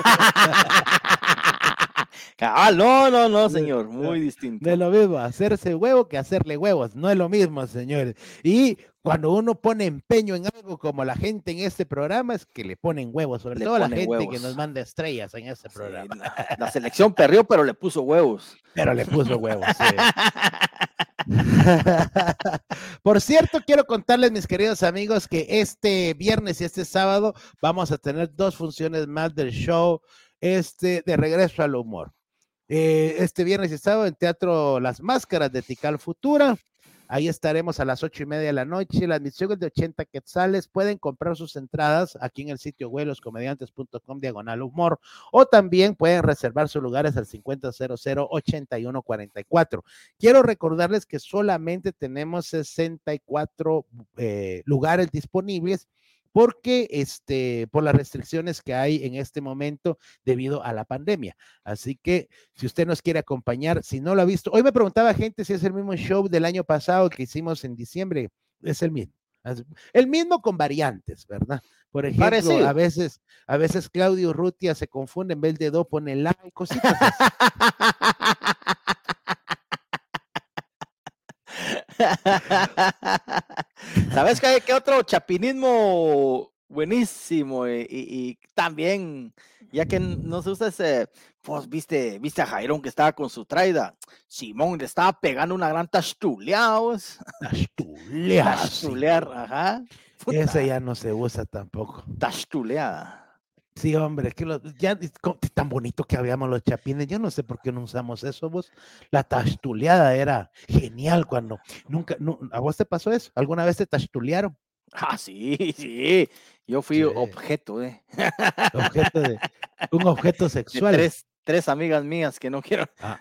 Cabal, no, no, no, señor. Muy distinto. No es lo mismo hacerse huevo que hacerle huevos. No es lo mismo, señores. Y cuando uno pone empeño en algo como la gente en este programa, es que le ponen huevos, sobre Le todo la gente que nos manda estrellas en este Sí, programa. la, la selección perdió, pero le puso huevos. Pero le puso huevos. sí. [LAUGHS] Por cierto, quiero contarles, mis queridos amigos, que este viernes y este sábado vamos a tener dos funciones más del show este, de regreso al humor. Eh, este viernes y sábado en Teatro Las Máscaras de Tical Futura. Ahí estaremos a las ocho y media de la noche. La admisión es de 80 quetzales. Pueden comprar sus entradas aquí en el sitio web loscomediantes.com diagonal humor o también pueden reservar sus lugares al 5000-8144. Quiero recordarles que solamente tenemos 64 eh, lugares disponibles porque este, por las restricciones que hay en este momento debido a la pandemia. Así que si usted nos quiere acompañar, si no lo ha visto, hoy me preguntaba gente si es el mismo show del año pasado que hicimos en diciembre, es el mismo. El mismo con variantes, ¿verdad? Por ejemplo, a veces, a veces Claudio Rutia se confunde, en vez de do pone la y cositas. [LAUGHS] [LAUGHS] ¿Sabes qué, qué otro chapinismo buenísimo? Y, también, ya que no se usa ese, pues viste, viste a Jairón que estaba con su traida. Simón le estaba pegando una gran tastuleados. [LAUGHS] Tastulear. ajá. Ese ya no se usa tampoco. Tastuleada. Sí, hombre, que lo, ya tan bonito que habíamos los chapines. Yo no sé por qué no usamos eso, vos. La tastuleada era genial cuando nunca, ¿a vos te pasó eso? ¿Alguna vez te tastulearon? Ah, sí, sí. Yo fui objeto, ¿eh? Objeto de, un objeto [LAUGHS] sexual. tres, tres, amigas mías que no quiero. Ah.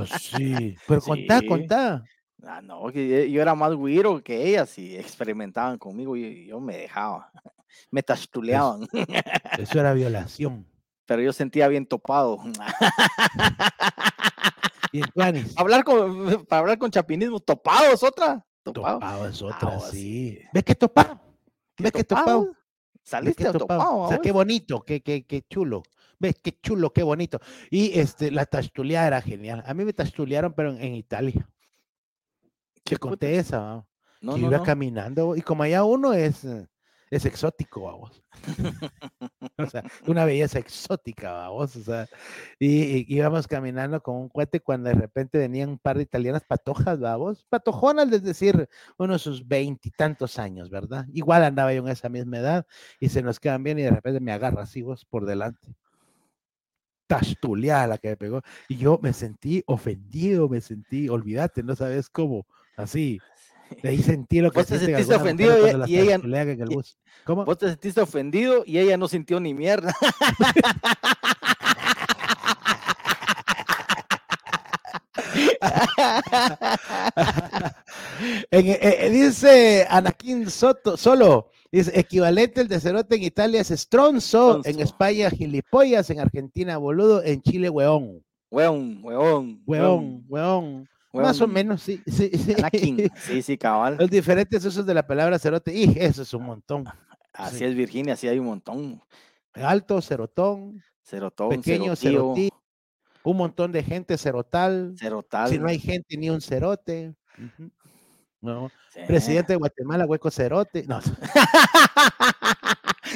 Oh, [LAUGHS] sí, pero contá, contá. Ah, no, yo era más güiro que ellas y experimentaban conmigo y yo me dejaba me tastuleaban. Eso, era violación. Pero yo sentía bien topado. Y hablar con, para hablar con chapinismo, topado es otra. Topado, es otra, sí. ¿Ves que topado? ¿Ves que topado? Saliste topado. O sea, qué bonito, qué, qué, qué chulo. ¿Ves qué chulo, qué bonito? Y este, la tastuleada era genial. A mí me tastulearon, pero en, Italia. ¿Qué conté esa. No, no, iba caminando y como allá uno es eh, es exótico, vamos. [LAUGHS] o sea, una belleza exótica, vamos. O sea, y, íbamos caminando con un cuate cuando de repente venían un par de italianas patojas, vamos. Patojonas, es decir, unos sus veintitantos años, ¿verdad? Igual andaba yo en esa misma edad y se nos quedan bien y de repente me agarra así vos por delante. Tastuleada la que me pegó. Y yo me sentí ofendido, me sentí, olvídate, no sabes cómo, así. Ahí sentí lo que Vos te sentiste ofendido y, ella. ¿Cómo? Vos te sentiste ofendido y ella no sintió ni mierda. [LAUGHS] Eh, eh, dice Anakin Soto, solo, dice equivalente el de cerote en Italia es stronzo, en España gilipollas, en Argentina boludo, en Chile weón. Weón, weón. Weón, Más o menos, sí. Sí, [LAUGHS] sí, sí, cabal. Los diferentes usos de la palabra cerote, y eso es un montón. Así es, Virginia, así hay un montón. Alto, cerotón. Cerotón, pequeño, cerotí. Un montón de gente, cerotal. Cerotal. Si no hay gente, ni un cerote. No. Presidente de Guatemala, hueco cerote. No. [LAUGHS] [LAUGHS]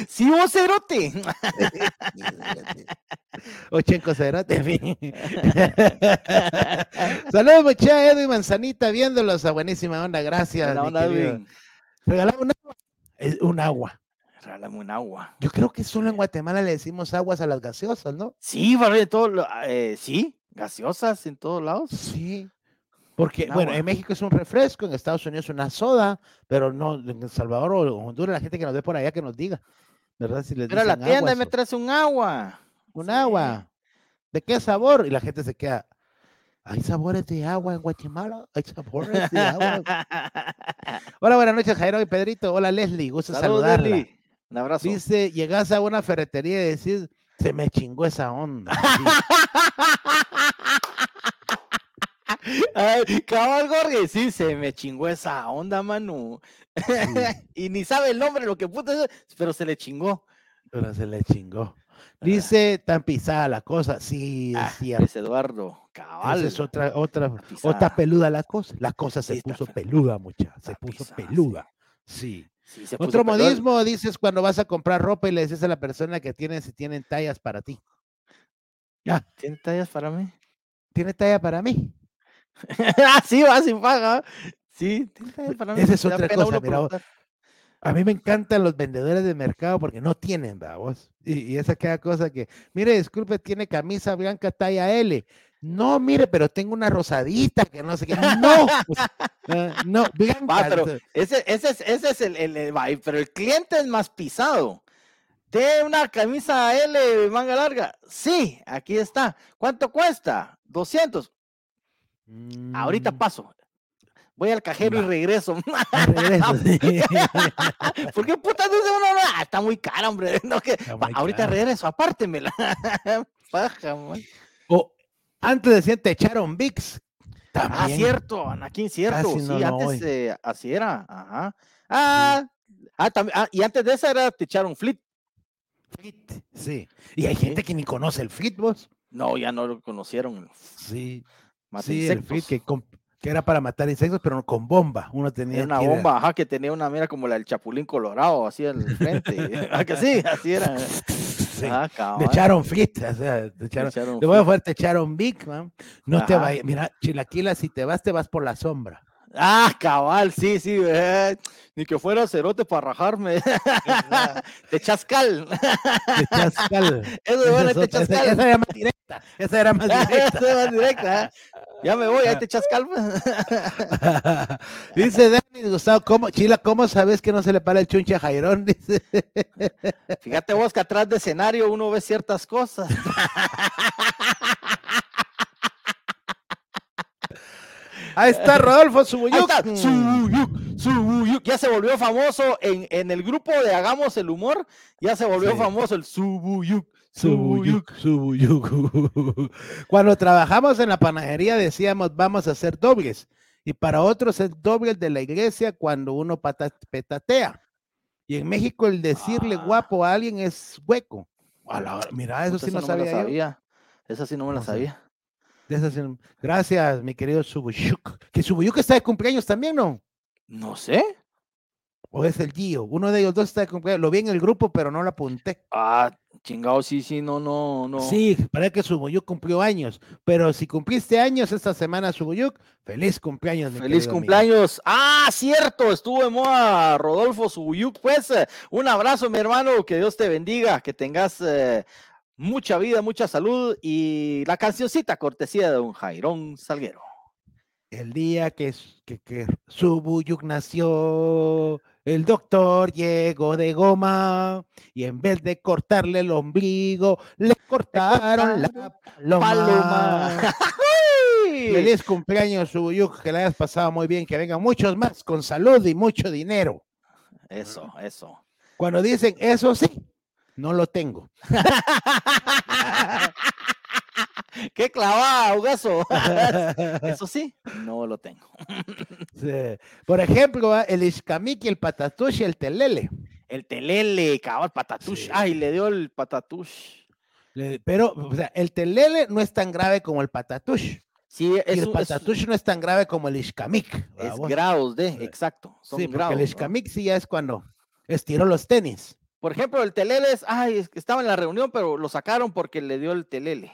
sí, vos cerote. [LAUGHS] Ochenco cerote. [LAUGHS] Saludos, muchachos, Edwin Manzanita, viéndolos a buenísima onda. Gracias. Regalamos un agua. un agua. Regálame un agua. Yo creo que solo en Guatemala le decimos aguas a las gaseosas, ¿no? Sí, de todo, eh, sí, gaseosas en todos lados. Sí. Porque, bueno, en México es un refresco, en Estados Unidos es una soda, pero no, en El Salvador o Honduras, la gente que nos ve por allá que nos diga, ¿verdad? Si les pero a la tienda me traes un agua. Un agua. ¿De qué sabor? Y la gente se queda, ¿hay sabores de agua en Guatemala? ¿Hay sabores de agua? Hola, buenas noches, Jairo y Pedrito. Hola, Leslie, gusto saludarla. Un abrazo. Dice, llegas a una ferretería y decís, se me chingó esa onda. [LAUGHS] Ay, cabal Jorge, sí, se me chingó esa onda, Manu. [LAUGHS] y ni sabe el nombre, lo que puta pero se le chingó. Pero se le chingó. Dice tan pisada la cosa, sí, ah, es Eduardo, cabal. Esa es otra, otra, otra peluda la cosa. La cosa se puso peluda, mucha, se puso peluda. Sí. Otro modismo dices cuando vas a comprar ropa y le dices a la persona que tiene si tienen tallas para ti. Ya. ¿Tiene tallas para mí? ¿Tiene talla para mí? [LAUGHS] ah, sí, va sin paga. Sí, para mí. Esa es otra cosa, mira, a mí me encantan los vendedores de mercado porque no tienen, vamos. Y, y esa queda cosa que, mire, disculpe, tiene camisa blanca talla L. No, mire, pero tengo una rosadita que no sé qué. No, pues, eh, [LAUGHS] no, blanca. Ah, pero ese, ese es, ese es el, el, pero el cliente es más pisado. ¿De una camisa L manga larga? Sí, aquí está. ¿Cuánto cuesta? 200. Ahorita Mm, paso. Voy al cajero y regreso. [LAUGHS] regreso, sí. [LAUGHS] ¿Por qué puta dice uno? No, Ah, está muy cara, hombre. [LAUGHS] No, que, ahorita cara. regreso, apártemela. Paja, man. O antes decían te echaron VIX. Ah, cierto, Anakin, cierto. Casi sí, antes eh, así era. Ajá. Ah, ah, también, ah, y antes de esa era te echaron flit. Sí. Y hay Sí. gente que ni conoce el Fit, vos. No, ya no lo conocieron. Sí. Mata sí, el. Fit que, era para matar insectos, pero no con bomba. Uno tenía Era una bomba, ajá, que tenía una mira como la del Chapulín Colorado, así al frente. ¿A [LAUGHS] que sí? Así era. Sí. Ah, echaron fit, o sea, te Le echaron, echaron te voy a fuerte, te echaron big, man. No te vayas, mira, chilaquila, si te vas, te vas por la sombra. Ah, cabal, sí, sí. eh, Ni que fuera cerote para rajarme. Te [LAUGHS] chascal. Te echas cal. Eso de [LAUGHS] Esa, bueno, es te chascal. esa era más directa, esa era más [LAUGHS] directa. Esa es más directa. ¿eh? Ya me voy, ahí te chascal. pues. Dice Dani Gustavo, ¿cómo, Chila, ¿cómo sabes que no se le para el chunche a Jairón? Dice, Fíjate vos que atrás de escenario uno ve ciertas cosas. Ahí está Rodolfo está, Subuyuk, Subuyuk. Ya se volvió famoso en, en el grupo de Hagamos el Humor. Ya se volvió Sí. famoso el Subuyuk. Subuyuk. Subuyuk. [LAUGHS] Cuando trabajamos en la panadería decíamos, vamos a hacer dobles. Y para otros es doble de la iglesia cuando uno petatea. Y en México el decirle Ah. guapo a alguien es hueco. A la mira, eso Puta, sí no la sabía sabía. Esa sí no me la No sabía. De Gracias, mi querido Subuyuk. Que Subuyuk está de cumpleaños también, ¿no? No sé. ¿O es el Gio? Uno de ellos dos está de cumpleaños. Lo vi en el grupo, pero no lo apunté. Ah, chingado, sí, sí, no, no, no. Sí, parece que Subuyuk cumplió años. Pero si cumpliste años esta semana, Subuyuk, feliz cumpleaños. mi Feliz amigo. cumpleaños. Ah, cierto, estuvo de moda Rodolfo Subuyuk. Pues un abrazo, mi hermano, que Dios te bendiga, que tengas eh, mucha vida, mucha salud y la cancioncita cortesía de don Jairón Salguero. El día que, que, que Subuyuk nació, el doctor llegó de goma y en vez de cortarle el ombligo, le cortaron la paloma. Paloma. [LAUGHS] Feliz cumpleaños, Subuyuk, que la hayas pasado muy bien, que vengan muchos más con salud y mucho dinero. Eso, eso. Cuando dicen eso sí, no lo tengo. [LAUGHS] Qué clavada, Ugazo. [LAUGHS] Eso sí, no lo tengo. Sí. Por ejemplo, el y el Patatush y el Telele. El telele, cabal, patatush. Sí. Ay, le dio el patatush. Pero, o sea, el Telele no es tan grave como el Patatush. Sí, Y el es- Patatush no es tan grave como el Ishkamik. es grados de, exacto. Son Sí, porque grados. el ¿no? Ishkamik sí ya es cuando estiró los tenis. Por ejemplo, el telele es, ay, estaba en la reunión, pero lo sacaron porque le dio el telele.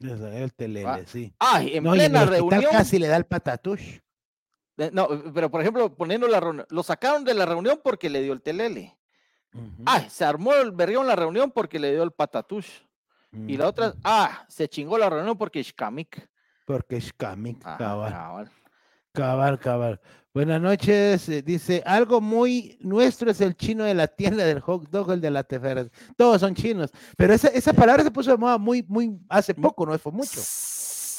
El Telele, Ah, sí. Ay, en No, y en plena reunión. casi le da el Patatush. No, pero por ejemplo, poniendo la reunión, lo sacaron de la reunión porque le dio el telele. Ay, se armó el berrión en la reunión porque le dio el patatush. Y la otra, ah, se chingó la reunión porque Shkamik. Porque Ishkamik, Ah, cabal. cabal. Cabal, cabal. Buenas noches. eh, Dice, algo muy nuestro es el chino de la tienda del hot dog, el de la tefera. Todos son chinos. Pero esa, esa palabra se puso de moda muy, muy, hace poco, no fue mucho.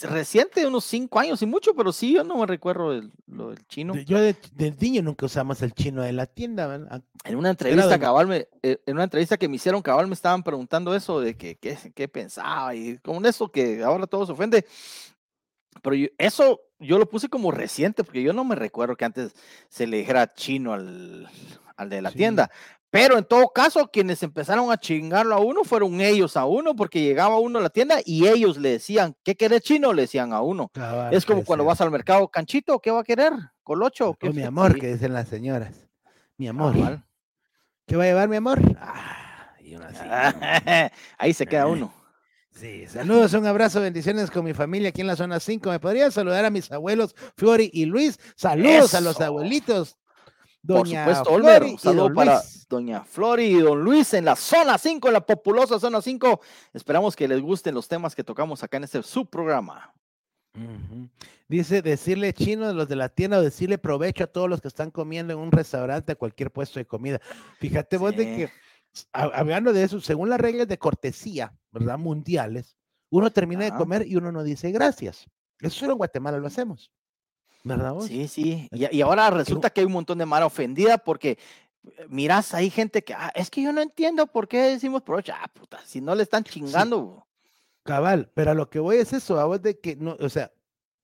Reciente, unos cinco años y mucho, pero sí, yo no me recuerdo del- lo del chino. Yo de, de niño nunca usamos el chino de la tienda. ¿verdad? En una entrevista de- cabal, me, eh, en una entrevista que me hicieron cabal, me estaban preguntando eso de que qué pensaba y con eso que ahora todo se ofende. Pero yo- eso yo lo puse como reciente, porque yo no me recuerdo que antes se le dijera chino al, al de la Sí. tienda. Pero en todo caso, quienes empezaron a chingarlo a uno fueron ellos a uno, porque llegaba uno a la tienda y ellos le decían, ¿qué querés chino? Le decían a uno. Cabal, Es como cuando vas al mercado, canchito, ¿qué va a querer? ¿Colocho? O mi amor, que dicen las señoras. Mi amor. Cabal. ¿Qué va a llevar mi amor? Ah, y uno así, ¿no? [LAUGHS] Ahí se queda Eh, uno. Sí, saludos, un abrazo, bendiciones con mi familia aquí en la zona 5. ¿Me podrían saludar a mis abuelos Fiori y Luis? Saludos a los abuelitos Doña Por supuesto, Olmer, un saludo para Doña Flori y Don Luis en la zona 5, en la populosa zona 5. Esperamos que les gusten los temas que tocamos acá en este subprograma. Dice decirle chino de los de la tienda o decirle provecho a todos los que están comiendo en un restaurante, a cualquier puesto de comida. Fíjate vos de que, hablando de eso, según las reglas de cortesía, ¿verdad? Mundiales, uno termina de comer y uno no dice gracias. Eso solo en Guatemala lo hacemos. ¿Verdad vos? Sí, sí. Y, ahora resulta que hay un montón de mara ofendida porque eh, miras, hay gente que, ah, es que yo no entiendo por qué decimos provecho. Ah, puta, si no le están chingando. Cabal, pero a lo que voy es eso, a vos de que, no, o sea,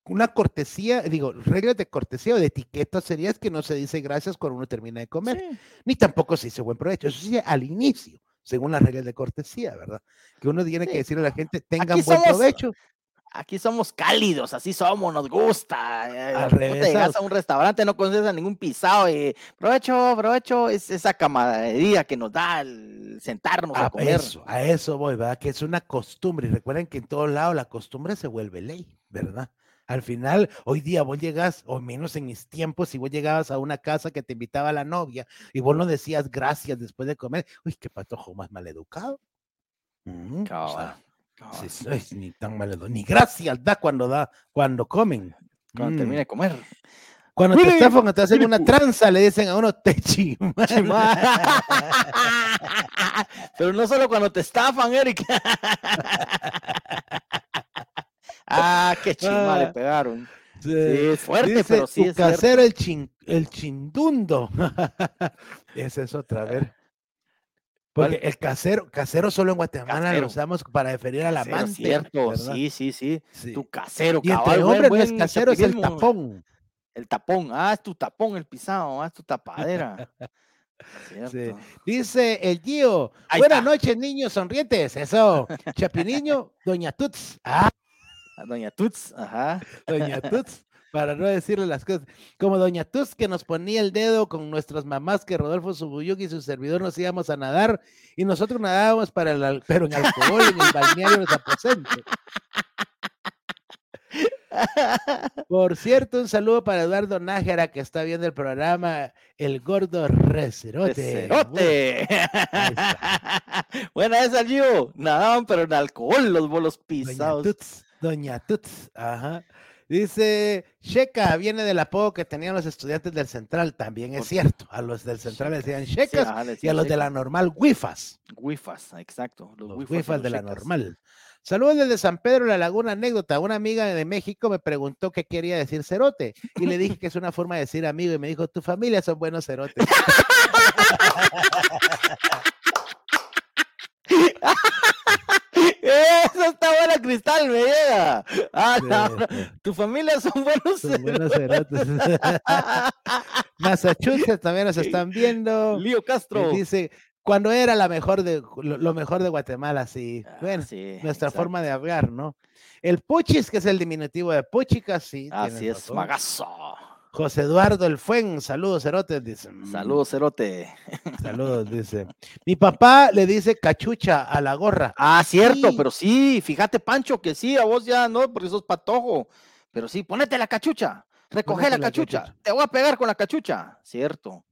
una cortesía, digo, reglas de cortesía o de etiqueta sería que no se dice gracias cuando uno termina de comer, ni tampoco se dice buen provecho, eso sí al inicio, según las reglas de cortesía, ¿verdad? Que uno tiene que decirle a la gente, tengan buen provecho. Aquí somos cálidos, así somos, nos gusta. Eh, al revés, te llegas a un restaurante, no conoces a ningún pisado y provecho, provecho, es esa camaradería que nos da el sentarnos a, a comer. Eso, a eso voy, ¿verdad? Que es una costumbre. Y recuerden que en todos lados la costumbre se vuelve ley, ¿verdad? Al final, hoy día vos llegas, o menos en mis tiempos, si vos llegabas a una casa que te invitaba la novia y vos no decías gracias después de comer, uy, qué patojo más maleducado. Mm, ni tan maleducado, ni gracias da cuando da, cuando comen. Cuando termina de comer. Cuando te estafan, te hacen una [LAUGHS] tranza, le dicen a uno te [LAUGHS] Pero no solo cuando te estafan, Eric. Ah, qué chingada le ah, pegaron. Sí, es fuerte, pero sí es casero el, chin, el chindundo. [LAUGHS] Esa es otra, a ver. Porque el casero, casero solo en Guatemala lo usamos para referir al amante. Es cierto, sí, sí, sí, Tu casero, y entre hombres casero, es el tapón. El tapón, ah, es tu tapón, el pisado, ah, es tu tapadera. Sí. Dice el Gio, buenas noches, niños sonrientes. Eso, Chapiniño, Doña Tuts. Ah, Doña Tuts, ajá. Doña Tuts, para no decirle las cosas. Como Doña Tuts que nos ponía el dedo con nuestras mamás que Rodolfo Subuyuk y su servidor nos íbamos a nadar y nosotros nadábamos para el, pero en alcohol en el balneario de Zapocenco. Por cierto, un saludo para Eduardo Nájera que está viendo el programa El Gordo Recerote. Recerote. [LAUGHS] Buena esa, Gio. Nadaban, pero en alcohol los bolos pisados. Doña Tuts, ajá. Dice, Checa viene del apodo que tenían los estudiantes del Central, también es cierto. A los del Central le decían Checas y a los de la normal, Wifas. Wifas, exacto. Los, Wifas, de la normal. Saludos desde San Pedro, La Laguna, anécdota. Una amiga de México me preguntó qué quería decir cerote y le dije que es una forma de decir amigo y me dijo, tu familia son buenos cerotes. [LAUGHS] [LAUGHS] Eso está buena, Cristal, me llega. Ah, tu familia son buenos son buenos cerotes. [LAUGHS] Massachusetts también nos están viendo. Lío Castro. Dice, cuando era la mejor de, lo, mejor de Guatemala, sí. Ah, bueno, nuestra forma de hablar, ¿no? El Puchis, que es el diminutivo de Puchica, sí. Así es, magazo. José Eduardo El Fuen, saludos, Cerote, dice. Saludos, Cerote. Saludos, dice. Mi papá le dice cachucha a la gorra. Ah, cierto, pero sí, fíjate, Pancho, que sí, a vos ya no, porque sos patojo. Pero sí, ponete la cachucha, recoge la, cachucha. te voy a pegar con la cachucha. Cierto.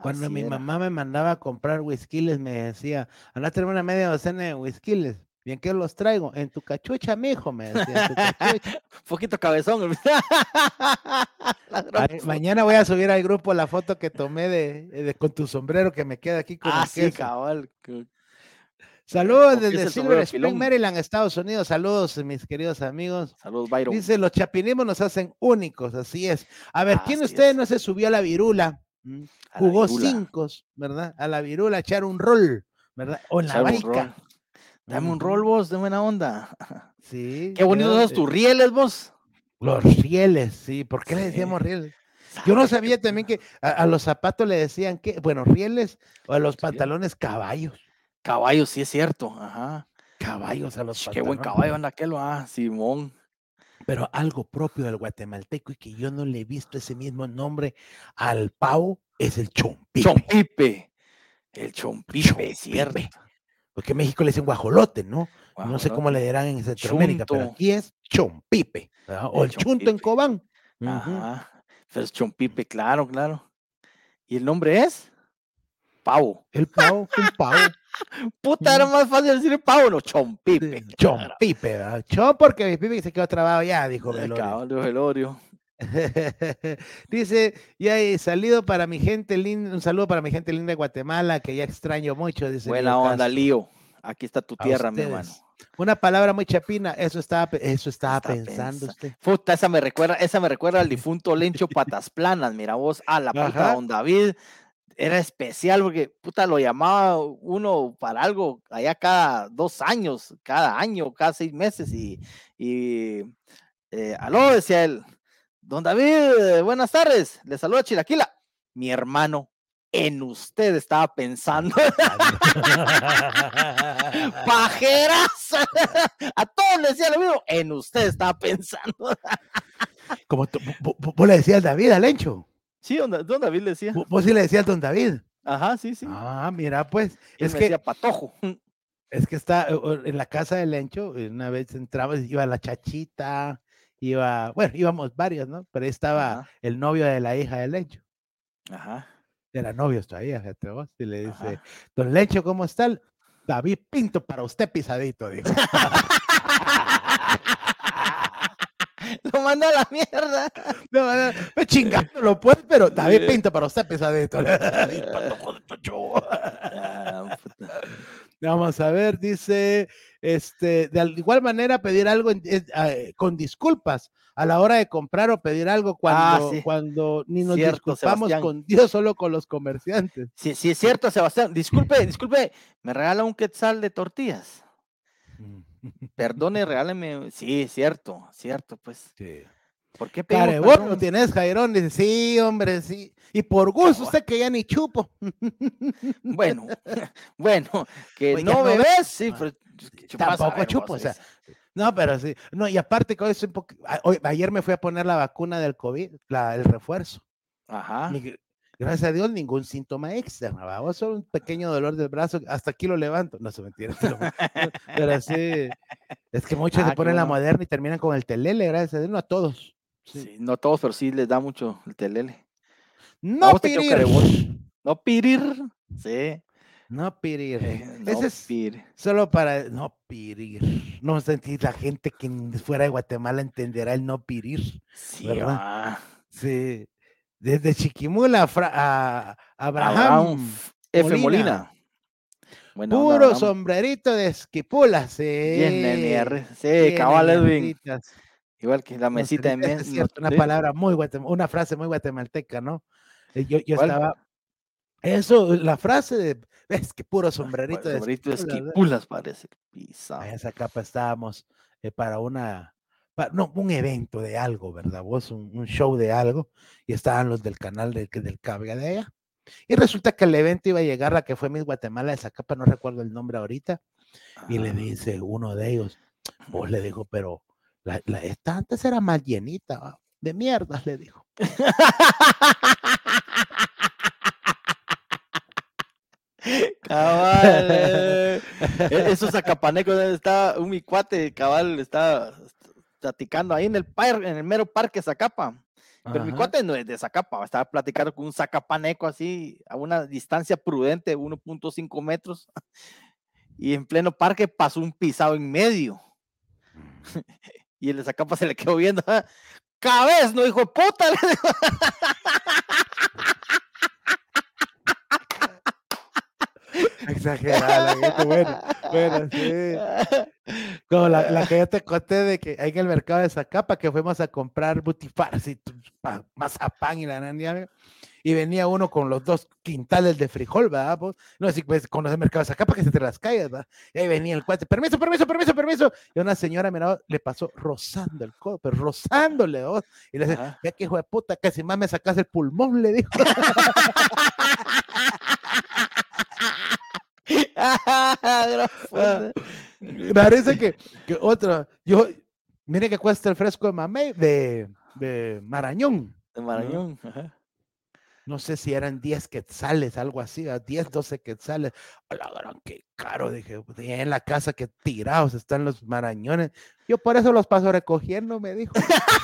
Cuando mi mamá me mandaba a comprar whiskiles, me decía, anda a tener una media docena de whiskiles. Bien que los traigo en tu cachucha, mijo, me decía. [LAUGHS] Un poquito cabezón. [LAUGHS] mañana voy a subir al grupo la foto que tomé de, con tu sombrero que me queda aquí con ah, sí, cabal. Saludos desde Silver Spring, Maryland, Estados Unidos. Saludos, mis queridos amigos. Saludos, Byron. Dice, los chapinismos nos hacen únicos, así es. A ver, ¿quién de ustedes no se subió a la virula? Mm, jugó cinco, ¿verdad? A la virula, echar un rol, ¿verdad? O en la baica. Dame un rol vos, de buena onda. [LAUGHS] Sí. Qué bonitos son tus rieles vos. Los rieles, sí. ¿Por qué le decíamos rieles? Yo no sabía también que a, los zapatos le decían que, bueno, rieles o a los pantalones caballos. Caballos, sí es cierto. Ajá. Caballos a los pantalones. Qué buen caballo anda aquel, ah, Simón. Pero algo propio del guatemalteco y que yo no le he visto ese mismo nombre al pavo es el chompipe. Chompipe. El chompipe, es cierto porque en México le dicen guajolote, ¿no? No sé cómo le dirán en Centroamérica, pero aquí es chompipe, o el, chunto en Cobán. Ajá. Pero es chompipe, claro, claro. ¿Y el nombre es? Pavo. El pavo, un pavo. [LAUGHS] Puta, era más fácil decir pavo, no, chompipe. Chompipe, ¿verdad? Chom porque mi pipe se quedó trabado ya, dijo Velorio. Velorio. [LAUGHS] dice, ya he salido para mi gente linda, un saludo para mi gente linda de Guatemala, que ya extraño mucho. Dice Buena onda, Lío. Aquí está tu tierra, mi hermano. Una palabra muy chapina, eso estaba, eso estaba pensando usted. Puta, esa me recuerda, esa me recuerda al [LAUGHS] difunto Lencho Patas Planas, mira vos, a la puta don David, era especial porque puta lo llamaba uno para algo allá cada dos años, cada año, cada seis meses y, y eh, aló, decía él, don David, buenas tardes, le saluda Chilaquila, mi hermano, en usted estaba pensando. [LAUGHS] [LAUGHS] Pajeras. A todos le decía lo mismo, en usted estaba pensando. [LAUGHS] Como vos le decías David al Lencho. Sí, don, David le decía. Vos sí le decías don David. Ajá, sí, sí. Ah, mira, pues. es que. Decía patojo. Es que está en la casa del Lencho, una vez entraba, iba la chachita, iba, bueno, íbamos varios, ¿no? Pero ahí estaba el novio de la hija del Lencho. Ajá. Era novio todavía, gente, vos, y le dice, don Lencho, ¿cómo está? David Pinto para usted pisadito, dijo. [LAUGHS] lo manda a la mierda. No, no, chingando lo puede, pero [LAUGHS] David Pinto para usted pesadito. [LAUGHS] Ah, Vamos a ver, dice, este, de igual manera pedir algo ah, con disculpas a la hora de comprar o pedir algo ah, cuando, cuando ni nos disculpamos con Dios, solo con los comerciantes. Sí, sí, es cierto, Sebastián. Disculpe, disculpe, me regala un quetzal de tortillas. Perdone, [LAUGHS] regáleme. Sí, cierto, cierto, pues. Sí. ¿Por qué Care, vos lo tienes, Jairón. Dice, sí, hombre, sí. Y por gusto, usted que ya ni chupo. [LAUGHS] Bueno, [LAUGHS] bueno, que no, bebes, sí, pero tampoco chupo, o sea. No, pero sí. No, y aparte, que hoy, ayer me fui a poner la vacuna del COVID, el refuerzo. Ajá gracias a Dios, ningún síntoma extra. Vamos, solo un pequeño dolor del brazo, hasta aquí lo levanto. No se me entiende. Pero sí, es que muchos se ah, ponen la moderna y terminan con el telele, gracias a Dios, no a todos. Sí. no a todos, pero sí les da mucho el telele. No pirir. No pirir. Sí. No pirir. Eh, Ese es solo para no pirir. No sentí la gente que fuera de Guatemala entenderá el no pirir. Sí, ¿verdad? Sí. Desde Chiquimula a Abraham, F. Molina. Puro sombrerito de esquipulas. Sí, Bien, Sí, cabal Edwin. Igual que la mesita de mesa. Es cierto, una palabra muy una frase muy guatemalteca, ¿no? Eh, yo, yo estaba. Eso, la frase de. Es que puro sombrerito, de esquipulas, parece. En esa capa estábamos eh, para una no, un evento de algo, ¿verdad? Vos, un, show de algo, y estaban los del canal de, del cable de allá. Y resulta que el evento iba a llegar la que fue Miss Guatemala de Zacapa, no recuerdo el nombre ahorita, y le ah. dice uno de ellos, vos le dijo, pero la, esta antes era más llenita, de mierdas, le dijo. cabal, eh. [LAUGHS] e, esos acapanecos, estaba un mi cuate, cabal, estaba platicando ahí en el, en el mero parque Zacapa. Pero mi cuate no es de Zacapa, estaba platicando con un Zacapaneco así a una distancia prudente, 1.5 metros, y en pleno parque pasó un pisado en medio. [LAUGHS] Y el de Zacapa se le quedó viendo, cabez, no hijo de puta. [LAUGHS] Exagerada, bueno, bueno, sí. Como la, que yo te conté de que en el mercado de Zacapa que fuimos a comprar butifars y mazapán y la nania, y venía uno con los dos quintales de frijol, ¿verdad? Pues, no, así pues con el mercado de Zacapa que se te las calles, ¿verdad? Y ahí venía el cuate, permiso, permiso, permiso, permiso. Y una señora, mira, le pasó rozando el codo, pero rozándole, ¿no? Y le dice, ya que hijo de puta, casi más me sacas el pulmón, le dijo. [LAUGHS] Parece que, que otra, yo, mire que cuesta el fresco de mamey de, de Marañón. De Marañón, ¿no? Sé si eran 10 quetzales, algo así, 10, 12 quetzales. la gran, qué caro, dije, en la casa que tirados están los marañones. Yo por eso los paso recogiendo, me dijo. [LAUGHS]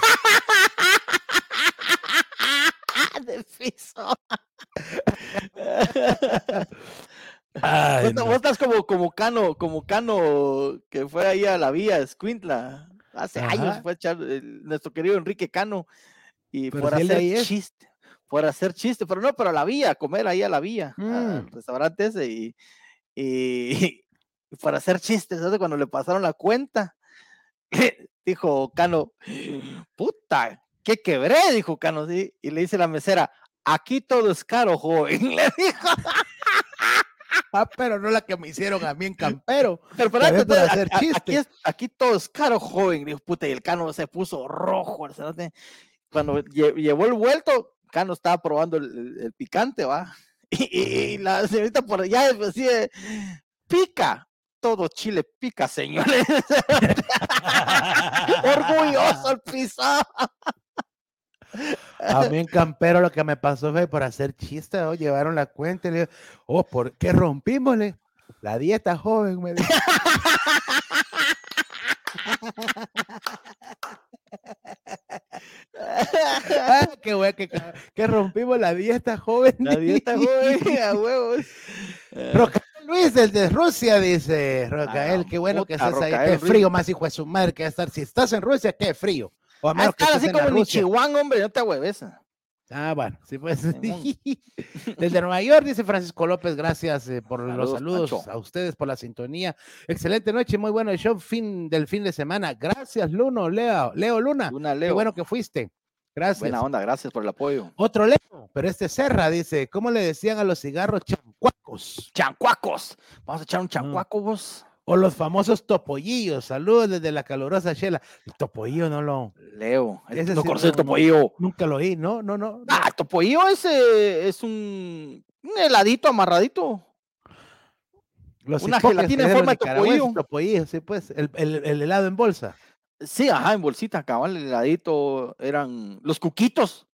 de piso. [LAUGHS] Ay, vos, estás como, como Cano, como Cano que fue ahí a la vía Escuintla. Hace años fue a echar nuestro querido Enrique Cano y por hacer chiste, por hacer chiste, pero no, pero a la vía, a comer ahí a la vía, al mm. restaurante ese y, y, [LAUGHS] para hacer chistes, ¿sabes? cuando le pasaron la cuenta, [LAUGHS] dijo Cano, puta, ¿qué quebré? Dijo Cano, ¿sí? Y le dice la mesera, aquí todo es caro, joven. [LAUGHS] Le dijo. Ah, pero no la que me hicieron a mí en Campero. Pero espérate, para hacer aquí, aquí, todo es caro, joven. Dijo, puta, y el Cano se puso rojo. Cuando llevó el vuelto, Cano estaba probando el, picante, ¿va? [LAUGHS] Y, la señorita por allá decía, pica, todo Chile pica, señores. [LAUGHS] Orgulloso el pisado. A mí en Campero lo que me pasó fue por hacer chistes, ¿no? llevaron la cuenta y le digo, oh, ¿por qué rompimosle? La dieta joven, me dijo. [LAUGHS] ah, qué bueno que, que, rompimos la dieta joven. La dieta [LAUGHS] joven, a huevos. [LAUGHS] Rocael Luis desde Rusia dice, Rocael, ah, qué bueno que estás ahí. Qué frío más hijo de su madre que estar. Si estás en Rusia, qué frío. O a menos así como en Chihuahua, hombre, no te hueves. Ah, bueno, sí, pues. [LAUGHS] Desde Nueva York, dice Francisco López, gracias eh, por los saludos a ustedes, por la sintonía. Excelente noche, muy bueno el show fin del fin de semana. Gracias, Luno, Leo, Leo Luna. Luna Leo. Qué bueno que fuiste. Gracias. Buena onda, gracias por el apoyo. Otro Leo, pero este Serra dice, ¿cómo le decían a los cigarros chancuacos? Chancuacos. Vamos a echar un chancuaco, vos. O los famosos topollillos. Saludos desde la calurosa chela. El topollillo no lo. Leo. Ese no conocí el topollillo. Nunca lo oí, ¿no? No, no. Ah, el topollillo ese es un, heladito amarradito. Una gelatina en forma de topollillo. topollillo. Sí, pues. El, el, helado en bolsa. Sí, ajá, en bolsita, cabal, el heladito eran los cuquitos.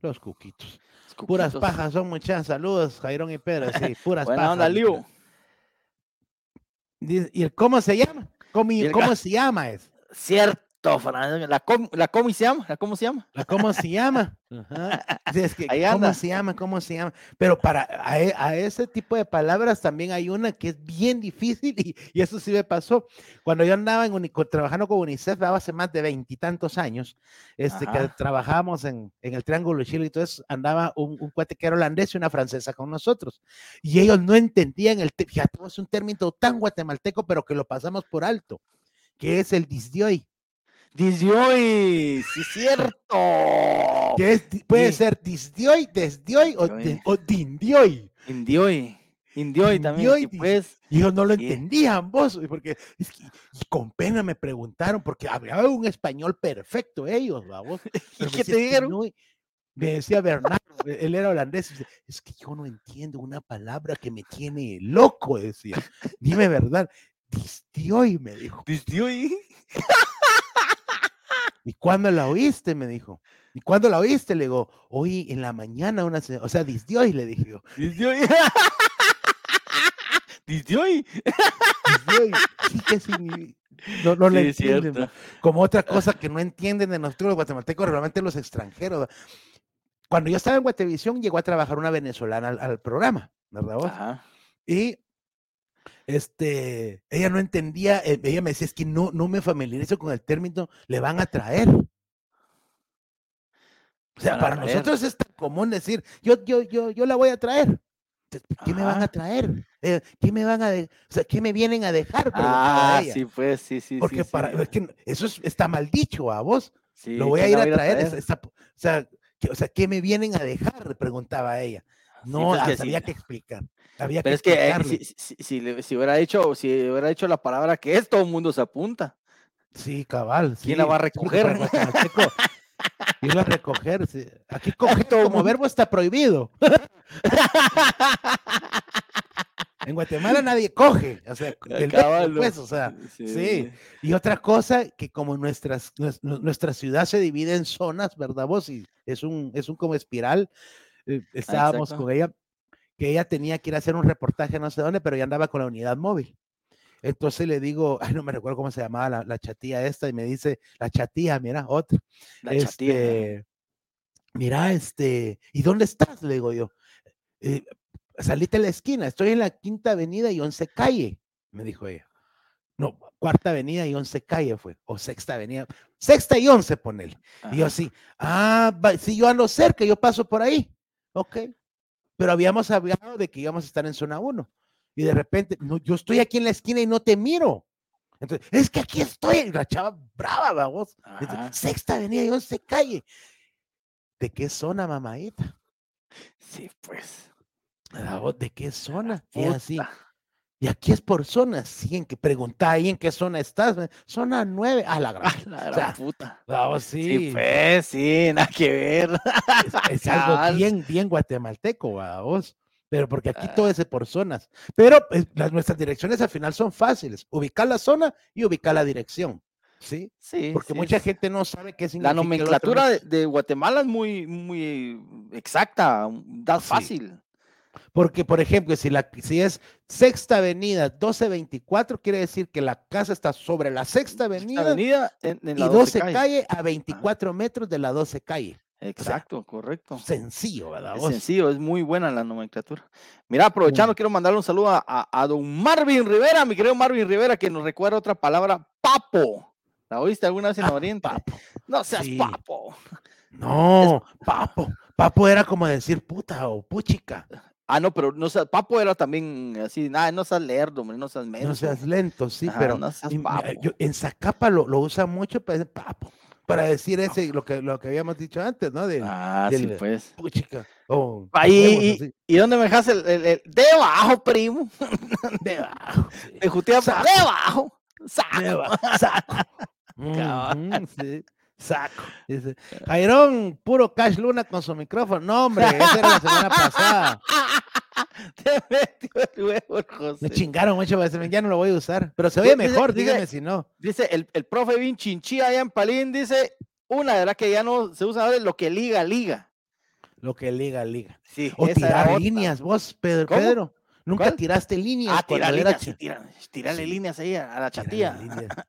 Los cuquitos. Puras pajas son muchas. Saludos, Jairón y Pedro. Sí, [LAUGHS] puras Buena pajas. Onda, Lío. ¿Y el cómo se llama? ¿Cómo, ¿cómo se llama es? Cierto, la, com, la cómo se llama, la cómo se llama. La cómo se llama. [LAUGHS] Es que, ¿Cómo se llama? ¿Cómo se llama? Pero para a, e, ese tipo de palabras también hay una que es bien difícil y, y eso sí me pasó. Cuando yo andaba en, trabajando con UNICEF hace más de veintitantos años, este, que trabajábamos en, en, el Triángulo de Chile y entonces andaba un, un cuate que era holandés y una francesa con nosotros. Y ellos no entendían el, fíjate, es un término tan guatemalteco, pero que lo pasamos por alto, que es el disdioy. Disdioy, sí es cierto. puede ser disdioy, desdioy o, o dindioy. Indioy. Indioy también. pues, y yo no lo entendían vos, porque es que, y con pena me preguntaron, porque hablaban un español perfecto ellos, vamos. [LAUGHS] ¿Y qué te dijeron? me decía Bernardo, [LAUGHS] él era holandés, es que yo no entiendo una palabra que me tiene loco, decía. Dime verdad. Disdioy, me dijo. Disdioy. [LAUGHS] ¿Y cuándo la oíste? Me dijo. ¿Y cuándo la oíste? Le digo, hoy en la mañana una o sea, desde hoy le dije yo. Desde hoy. desde hoy. Sí, que sí. No, no le entienden. Como otra cosa que no entienden de nosotros los guatemaltecos, realmente los extranjeros. Cuando yo estaba en Guatevisión, llegó a trabajar una venezolana al, programa, ¿verdad vos? Ajá. Y este, ella no entendía, eh, ella me decía, es que no, no me familiarizo con el término, le van a traer. O sea, para nosotros es tan común decir, yo, yo, yo, yo la voy a traer. ¿Qué me van a traer? Eh, ¿Qué me van a, o sea, qué me vienen a dejar? Ah, sí, pues, sí, sí. Porque para, eso está mal dicho a vos. Lo voy a ir a traer. o, sea, o sea, ¿qué me vienen a dejar? Preguntaba ella. No, había que explicar. Pero es que eh, si, si, hubiera dicho, si hubiera dicho la palabra que es, todo el mundo se apunta. Sí, cabal. ¿Quién la va a recoger? ¿Quién la va a recoger? Aquí [LAUGHS] coge todo como verbo está prohibido. [LAUGHS] en Guatemala nadie coge, o sea, [LAUGHS] el pues, o sea, sí. Y otra cosa que como nuestras, nuestra ciudad se divide en zonas, ¿verdad vos? Y es un, es un como espiral. Eh, ah, estábamos con ella que ella tenía que ir a hacer un reportaje no sé dónde, pero ya andaba con la unidad móvil. Entonces le digo, ay, no me recuerdo cómo se llamaba la, chatía esta, y me dice, la chatía, mira, otra. La este, Mira, este, ¿y dónde estás? Le digo yo. Eh, salite a la esquina, estoy en la quinta avenida y once calle, me dijo ella. No, cuarta avenida y once calle fue, o sexta avenida, sexta y once, ponele. Y yo así, ah, si yo ando cerca, yo paso por ahí. Ok. Pero habíamos hablado de que íbamos a estar en zona uno. Y de repente, no, yo estoy aquí en la esquina y no te miro. Entonces, es que aquí estoy, la chava brava, vamos. Sexta avenida y once calle. ¿De qué zona, mamadita? Sí, pues. ¿De qué zona? Y así. Y aquí es por zonas, sí, en que pregunta ahí en qué zona estás. Zona 9, a la gran, la puta. Vamos, sí. Sí, pues, sí, nada que ver. Es, [LAUGHS] algo bien, bien guatemalteco, vos. Pero porque aquí todo ah. es por zonas. Pero eh, las, nuestras direcciones al final son fáciles. Ubicar la zona y ubicar la dirección. ¿Sí? Sí. Porque mucha gente no sabe qué significa. La nomenclatura de, Guatemala es muy, muy exacta, da fácil. Porque, por ejemplo, si, la, si es Sexta Avenida 1224, quiere decir que la casa está sobre la Sexta Avenida, y 12 calle. a 24 metros de la 12 calle. Exacto, correcto. Sencillo, ¿verdad? Es sencillo, es muy buena la nomenclatura. Mira, aprovechando, quiero mandarle un saludo a, don Marvin Rivera, mi querido Marvin Rivera, que nos recuerda otra palabra, papo. ¿La oíste alguna vez en ah, Oriente? No seas papo. No, papo. Papo era como decir puta o puchica. Ah, no, pero no seas, Papo era también así, nada, no seas lerdo, no seas menos. No seas lento, sí, pero en Zacapa lo, lo usa mucho para decir Papo, para decir ese, lo que, lo que habíamos dicho antes, ¿no? ah, sí, pues. Puchica. Ahí, y, y, dónde me dejas el, el, debajo, primo? [LAUGHS] Debajo. Sí. De debajo. Saco. Debajo. Saco. [LAUGHS] sí. Saco. Dice, [LAUGHS] Jairón, puro Cash Luna con su micrófono. No, hombre, esa era la semana pasada. [LAUGHS] Te metió el huevo, José. Me chingaron mucho, ya no lo voy a usar. Pero se oye mejor, dígame si no. Dice el, el profe Vin Chinchí allá en Palín, dice, una de las que ya no se usa ahora es lo que liga, liga. Lo que liga, liga. Sí, o tirar líneas, vos, Pedro. Pedro. Nunca tiraste líneas. Ah, tira líneas, tirarle líneas ahí a, la chatilla. [LAUGHS]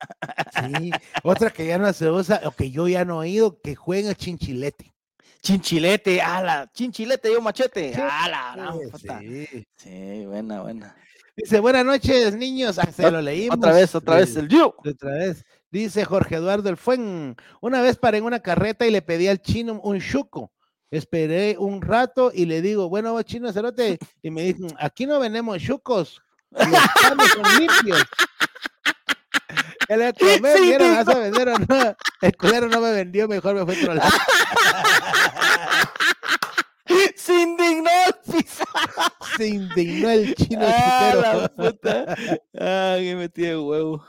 Sí, otra que ya no se usa, o que yo ya no he oído, que juega chinchilete. Chinchilete, ala, chinchilete, yo machete. Ala, sí. sí, buena, buena. Dice, buenas noches, niños. Ah, se lo leímos. Otra vez, otra vez, el yo. Otra vez. Dice Jorge Eduardo el Fuen. Una vez paré en una carreta y le pedí al chino un chuco. Esperé un rato y le digo, bueno, chino cerote, [LAUGHS] y me dicen, aquí no vendemos chucos, los panes son limpios. [LAUGHS] El me sí, vas a vender o no. El culero no me vendió, mejor me fue a otro lado. [LAUGHS] Se indignó el pisado. Se indignó el chino ah, la puta. Ah, que metí de huevo.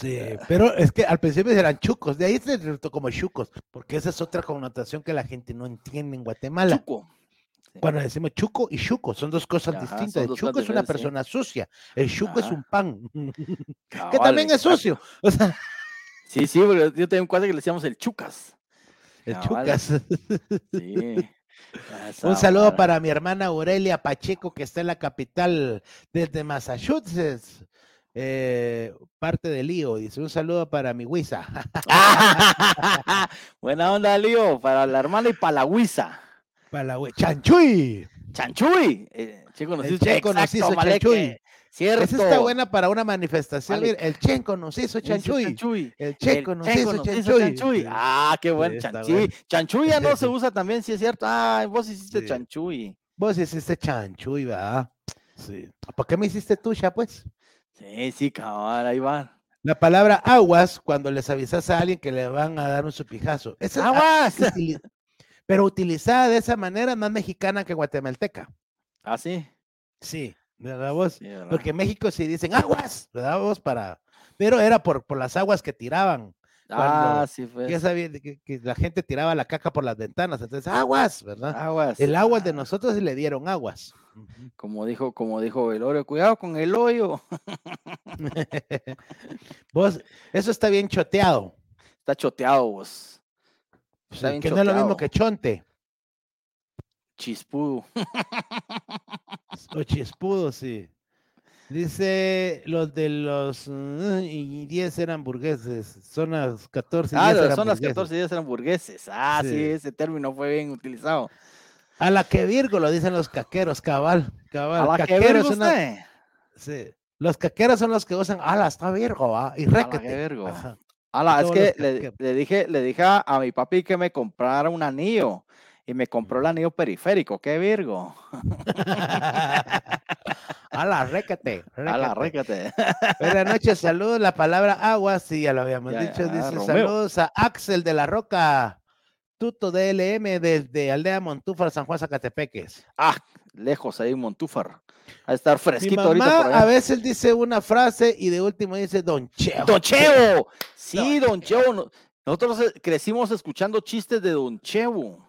Sí, pero es que al principio eran chucos, de ahí se trató como chucos, porque esa es otra connotación que la gente no entiende en Guatemala. Chuco. Cuando decimos chuco y chuco, son dos cosas distintas. El chuco es una persona sucia, el chuco es un pan, [LAUGHS] [LAUGHS] que también es sucio. O sea... [LAUGHS] Sí, sí, porque yo tengo un cuadro que le decíamos el chucas. El chucas. Sí. Un saludo para mi hermana Aurelia Pacheco, que está en la capital desde Massachusetts. Eh, parte de Lío, dice un saludo para mi Huiza. [LAUGHS] Buena onda, Lío, para la hermana y para la Huiza. Para la Chanchuy. Chanchuy. Eh, chico, nos hizo, Chanchuy. Cierto. Esa está buena para una manifestación. el Chenco nos hizo Chanchuy. El Chenco nos, hizo, chanchuy. Ah, qué bueno, Chanchuy. Chanchuy ya no se [LAUGHS] usa también, sí es cierto. Ah, vos hiciste Chanchuy. Vos hiciste Chanchuy, va. Sí. ¿Por qué me hiciste tuya, pues? Sí, sí, cabal, ahí va. La palabra aguas, cuando les avisas a alguien que le van a dar un supijazo. Es aguas. pero utilizada de esa manera más mexicana que guatemalteca. Ah, sí. Sí, ¿verdad vos? Porque en México sí dicen aguas, ¿verdad vos? Para... Pero era por, por las aguas que tiraban. Ah, sí fue. Ya sabía que, que, la gente tiraba la caca por las ventanas, entonces aguas, ¿verdad? Aguas. El agua de nosotros le dieron aguas. Como dijo, como dijo Velorio, cuidado con el hoyo. [LAUGHS] vos, eso está bien choteado. Está choteado vos. que no es lo mismo que chonte. Chispudo. [LAUGHS] o chispudo, sí. Dice los de los uh, y 10 eran burgueses, zonas 14 y ah, 10 eran zonas 14 y 10 eran burgueses. Ah, sí. ese término fue bien utilizado. A la que Virgo, lo dicen los caqueros, cabal. cabal. A la que Virgo una- usted. sí. Los caqueros son los que usan, ala, está Virgo, ¿va? Y A la réquete. que Virgo. Ajá. Ala, es le, que- le dije, le dije a, a mi papi que me comprara un anillo y me compró el anillo periférico. ¡Qué Virgo! [LAUGHS] [LAUGHS] ala, réquete. A la réquete. récate. Buenas noches, saludos. La palabra agua, sí, ya lo habíamos Ya, dicho. ya, Dice Romeo. saludos a Axel de la Roca, Tuto DLM desde Aldea Montúfar, San Juan Zacatepeques. Ah, lejos ahí Montúfar. A estar Mi fresquito ahorita por mamá allá. a veces dice una frase y de último dice Don Cheo. Don Chevo. Sí, Don Chevo. no- Nosotros eh, crecimos escuchando chistes de Don Chevo.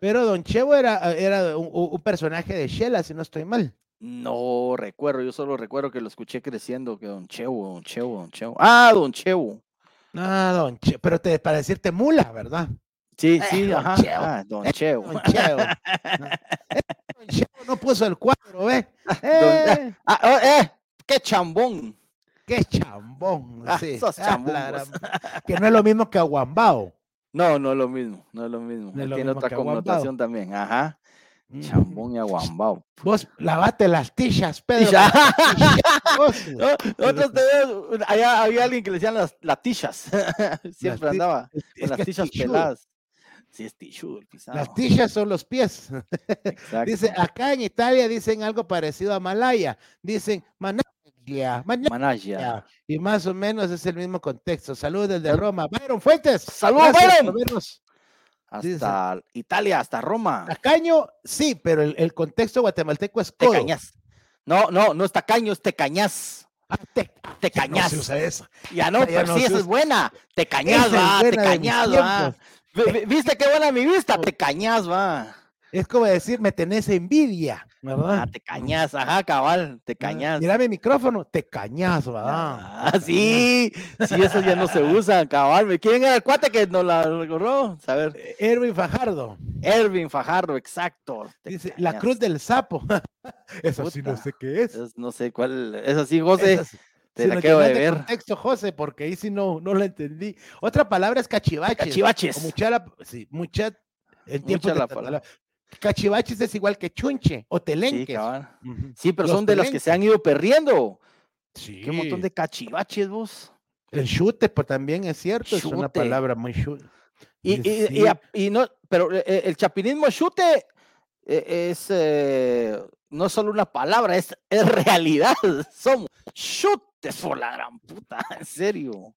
Pero Don Chevo era, era un, un personaje de Shela, si no estoy mal. No recuerdo, yo solo recuerdo que lo escuché creciendo, que Don Chevo, Don Chevo, Don Chevo. Ah, Don Chevo. Ah, Don Chevo, pero te, para decirte mula, ¿verdad? Sí, Eh, sí, Don ajá. Chevo. ah, [LAUGHS] Don Eh, Chevo. Don Chevo. [LAUGHS] Eh, Don Chevo no puso el cuadro, ¿ve? Eh, Ah, oh, eh, qué chambón. qué chambón. Ah, sí. Ah, la [LAUGHS] que no es lo mismo que aguambao. No, no es lo mismo, no es lo mismo. No es lo Tiene mismo otra aguambao. connotación también, ajá. Chambón y aguambao. Vos lavate las tichas, Pedro. [LAUGHS] [LAUGHS] nosotros tenemos- allá había alguien que le decían las, las tichas. [LAUGHS] Siempre andaba con las tichudo. peladas. Sí, es tichudo el pisado. Las tichas son los pies. Dice, acá en Italia dicen algo parecido a Malaya. Dicen manaya. Manaya. Y más o menos es el mismo contexto. Saludos desde Roma. Byron Fuentes. Saludos, Byron. Hasta Italia, hasta Roma. Tacaño, sí, pero el, el contexto guatemalteco es Te codo. cañas. No, no, no es tacaño, es te cañas. Ah, te- Te ya no cañas. se usa eso. Ya no, ya pero no sí, esa es buena. Te cañas, Esa es va, te buena de mis cañas, va. ¿Viste qué buena mi vista? Te cañas, va. Es como decir, me tenés envidia, ¿verdad? Ah, te cañas, ajá, cabal, te Ah, cañas. Mira mi micrófono, te cañas, ¿verdad? Ah, [LAUGHS] sí, sí, esos ya no se usan, cabal. ¿Quién era el cuate que nos la recordó? A ver, Eh, Erwin Fajardo Ervin Fajardo, exacto. dice, la cruz del sapo. [LAUGHS] Eso sí no Puta. sé qué es. Es- no sé cuál, es así, José, sí- te si la llenas de ver. contexto, José, porque ahí sí no, no la entendí. Otra palabra es cachivaches. Cachivaches. O mucha, la- sí, mucha, en Tatala- Cachivaches es igual que chunche o Sí, telenques. Sí, pero Los son de las que telenques. se han ido perdiendo. Sí. Qué montón de cachivaches vos. El chute, pues también es cierto, es una Chute. palabra muy chute. Y, Y y- y sí. a- y no, pero eh, eh, el chapinismo chute eh, es eh, no es solo una palabra, es, es realidad. [LAUGHS] Somos chutes por la gran puta, en serio.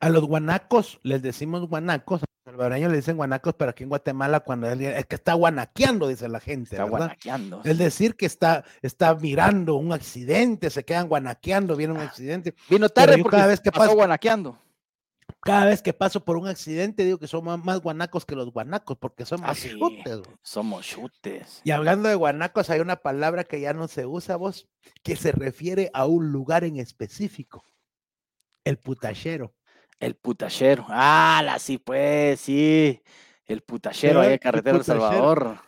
A los guanacos les decimos guanacos, a los salvadoreños le dicen guanacos, pero aquí en Guatemala cuando alguien es que está guanaqueando, dice la gente, Está ¿verdad? guanaqueando. Es decir, que está, está mirando un accidente, se quedan guanaqueando, viene un Ah. accidente. Vino tarde porque cada vez que pasó paso- guanaqueando. Cada vez que paso por un accidente digo que son más, guanacos que los guanacos, porque son Ah, sí. chutes. Somos chutes. Y hablando de guanacos, hay una palabra que ya no se usa, vos, que se refiere a un lugar en específico. El putachero. El putachero. Ah, la sí, pues, sí. El putachero ahí en El carretera del putachero. Salvador.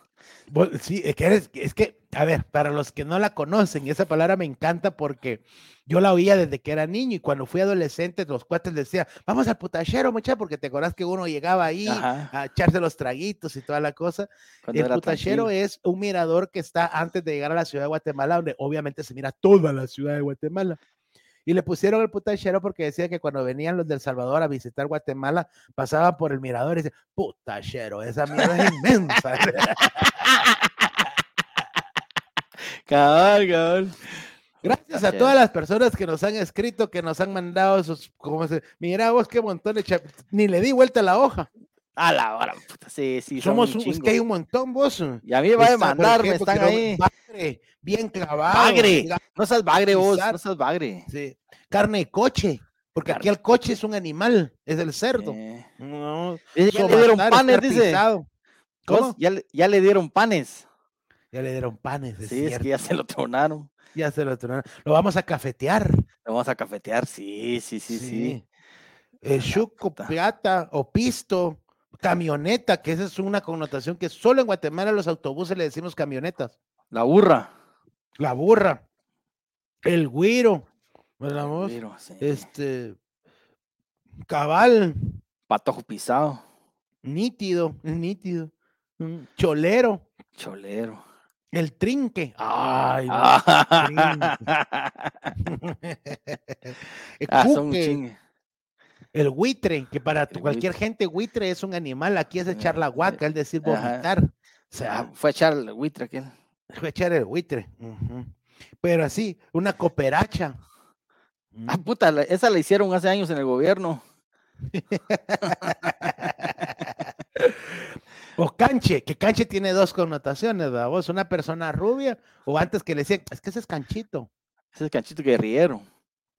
Sí, es que, eres- es que, a ver, para los que no la conocen, esa palabra me encanta porque yo la oía desde que era niño y cuando fui adolescente, los cuates decían, vamos al putachero, muchacho, porque te acordás que uno llegaba ahí Ajá. a echarse los traguitos y toda la cosa. Cuando El putachero tranquilo. es un mirador que está antes de llegar a la ciudad de Guatemala, donde obviamente se mira toda la ciudad de Guatemala. Y le pusieron el putachero porque decía que cuando venían los del Salvador a visitar Guatemala, pasaban por el mirador y decían, putachero, esa mierda es inmensa. [LAUGHS] Cabal, cabal. Gracias a todas las personas que nos han escrito, que nos han mandado sus, como se, mira vos qué montón de ni le di vuelta a la hoja. A la hora, puta, sí, sí, Somos un es que hay un montón vos. Y a mí me va a demandar, me están ahí. bagre, bien clavado. Bagre. No seas bagre vos, no seas bagre. sí, Carne de coche, porque aquí el coche es un animal, es el cerdo. Eh, No, ya le dieron panes, dice. ¿Cómo? Ya, le- ya le dieron panes. Ya le dieron panes, es Sí, es que ya se lo tronaron. ya se lo tronaron. Lo vamos a cafetear. Lo vamos a cafetear, sí, sí, sí, sí. El chuco, puta. piata o pisto, camioneta, que esa es una connotación que solo en Guatemala a los autobuses le decimos camionetas. La burra. La burra, el güiro, ¿verdad vos? Pero, sí. Este, cabal, Patojo pisado. nítido, nítido. Cholero, Cholero. El trinque. Ay, [LAUGHS] no, el, Ah, son un chingue. El buitre, que para El cualquier gente buitre es un animal, aquí es echar la Eh, guaca, es decir, ajá. vomitar. O sea, fue a echar el buitre aquel. fue echar el buitre. Pero así, una cooperacha. Ah, Mm. puta, esa la hicieron hace años en el gobierno. [LAUGHS] O canche, que canche tiene dos connotaciones, ¿verdad? Vos, una persona rubia, o antes que le decían, es que ese es canchito, Ese es canchito guerrillero.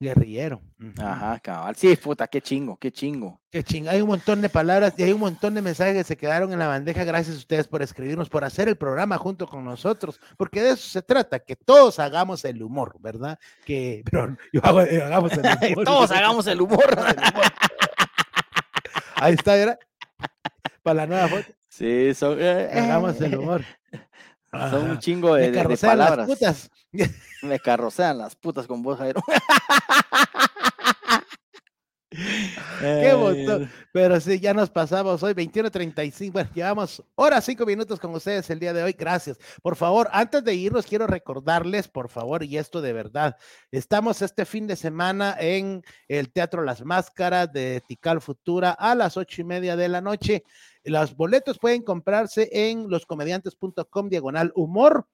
Guerrillero. Ajá, cabal. Sí, puta, qué chingo, qué chingo. Qué chinga, hay un montón de palabras y hay un montón de mensajes que se quedaron en la bandeja. Gracias a ustedes por escribirnos, por hacer el programa junto con nosotros, porque de eso se trata, que todos hagamos el humor, ¿verdad? Que, [LAUGHS] pero yo hago, eh, hagamos el [LAUGHS] humor. Todos hagamos el humor. Ahí está, ¿verdad? Para la nueva foto, Sí, son, eh, hagamos el humor. Son un chingo de, Me de- de carrocean las palabras. putas. Me carrocean las putas con vos, [LAUGHS] Jairo. Qué montón. Pero sí, ya nos pasamos hoy, 21.35. Bueno, llevamos horas, cinco minutos con ustedes el día de hoy. Gracias. Por favor, antes de irnos, quiero recordarles, por favor, y esto de verdad, estamos este fin de semana en el Teatro Las Máscaras de Tical Futura a las ocho y media de la noche. Los boletos pueden comprarse en loscomediantes.com diagonal humor.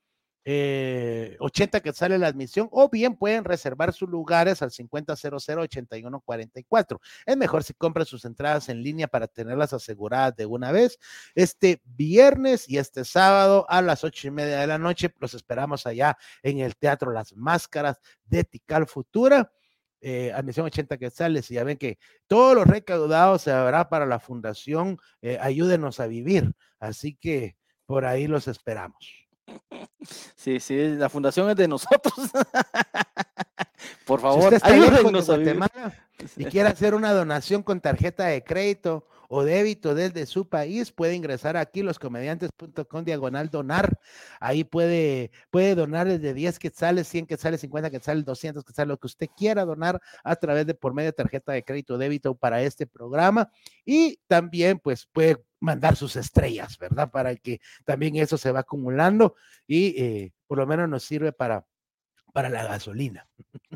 Eh, 80 que sale la admisión o bien pueden reservar sus lugares al 5000-8144. Es mejor si compran sus entradas en línea para tenerlas aseguradas de una vez. Este viernes y este sábado a las ocho y media de la noche los esperamos allá en el Teatro Las Máscaras de Tical Futura. Eh, admisión 80 quetzales y ya ven que todos los recaudados se habrá para la fundación eh, Ayúdenos a Vivir. Así que por ahí los esperamos. Sí, sí, la fundación es de nosotros. [LAUGHS] Por Si favor, de ayúdennos a. Guatemala [LAUGHS] y quiere hacer una donación con tarjeta de crédito o débito desde su país, puede ingresar aquí loscomediantes.com diagonal donar. Ahí puede, puede donar desde 10 quetzales, 100 quetzales, 50 quetzales, 200 quetzales, lo que usted quiera donar a través de por medio de tarjeta de crédito o débito para este programa. Y también pues puede mandar sus estrellas, ¿verdad? Para que también eso se va acumulando y eh, por lo menos nos sirve para, para la gasolina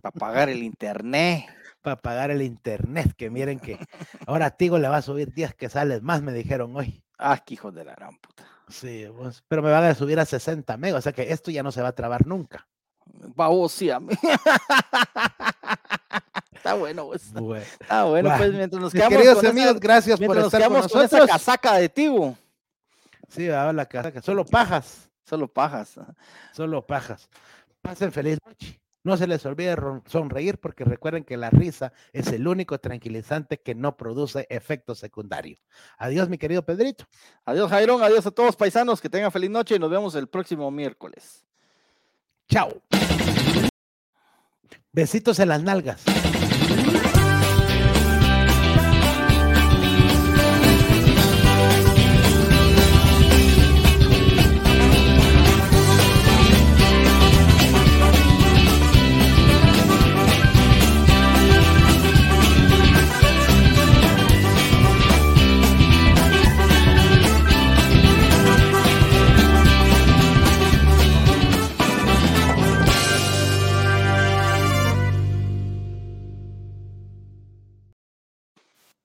Para pagar el internet. para pagar el internet, que miren que ahora Tigo le va a subir 10 que sales más, me dijeron hoy. Ah, qué hijos de la gran puta. Sí, pues, pero me van a subir a 60 megas, o sea que esto ya no se va a trabar nunca. Va vos, sí, a mí. [LAUGHS] Está bueno, pues. [LAUGHS] Bueno, Ah, bueno, pues mientras nos quedamos queridos con amigos, esa, gracias por mientras nos estar con esa casaca de tibu. Sí, va la casaca, solo pajas, Solo pajas. solo pajas. Pasen feliz noche. No se les olvide sonreír porque recuerden que la risa es el único tranquilizante que no produce efecto secundario. Adiós, mi querido Pedrito. Adiós, Jairón. Adiós a todos paisanos. Que tengan feliz noche y nos vemos el próximo miércoles. Chao. Besitos en las nalgas.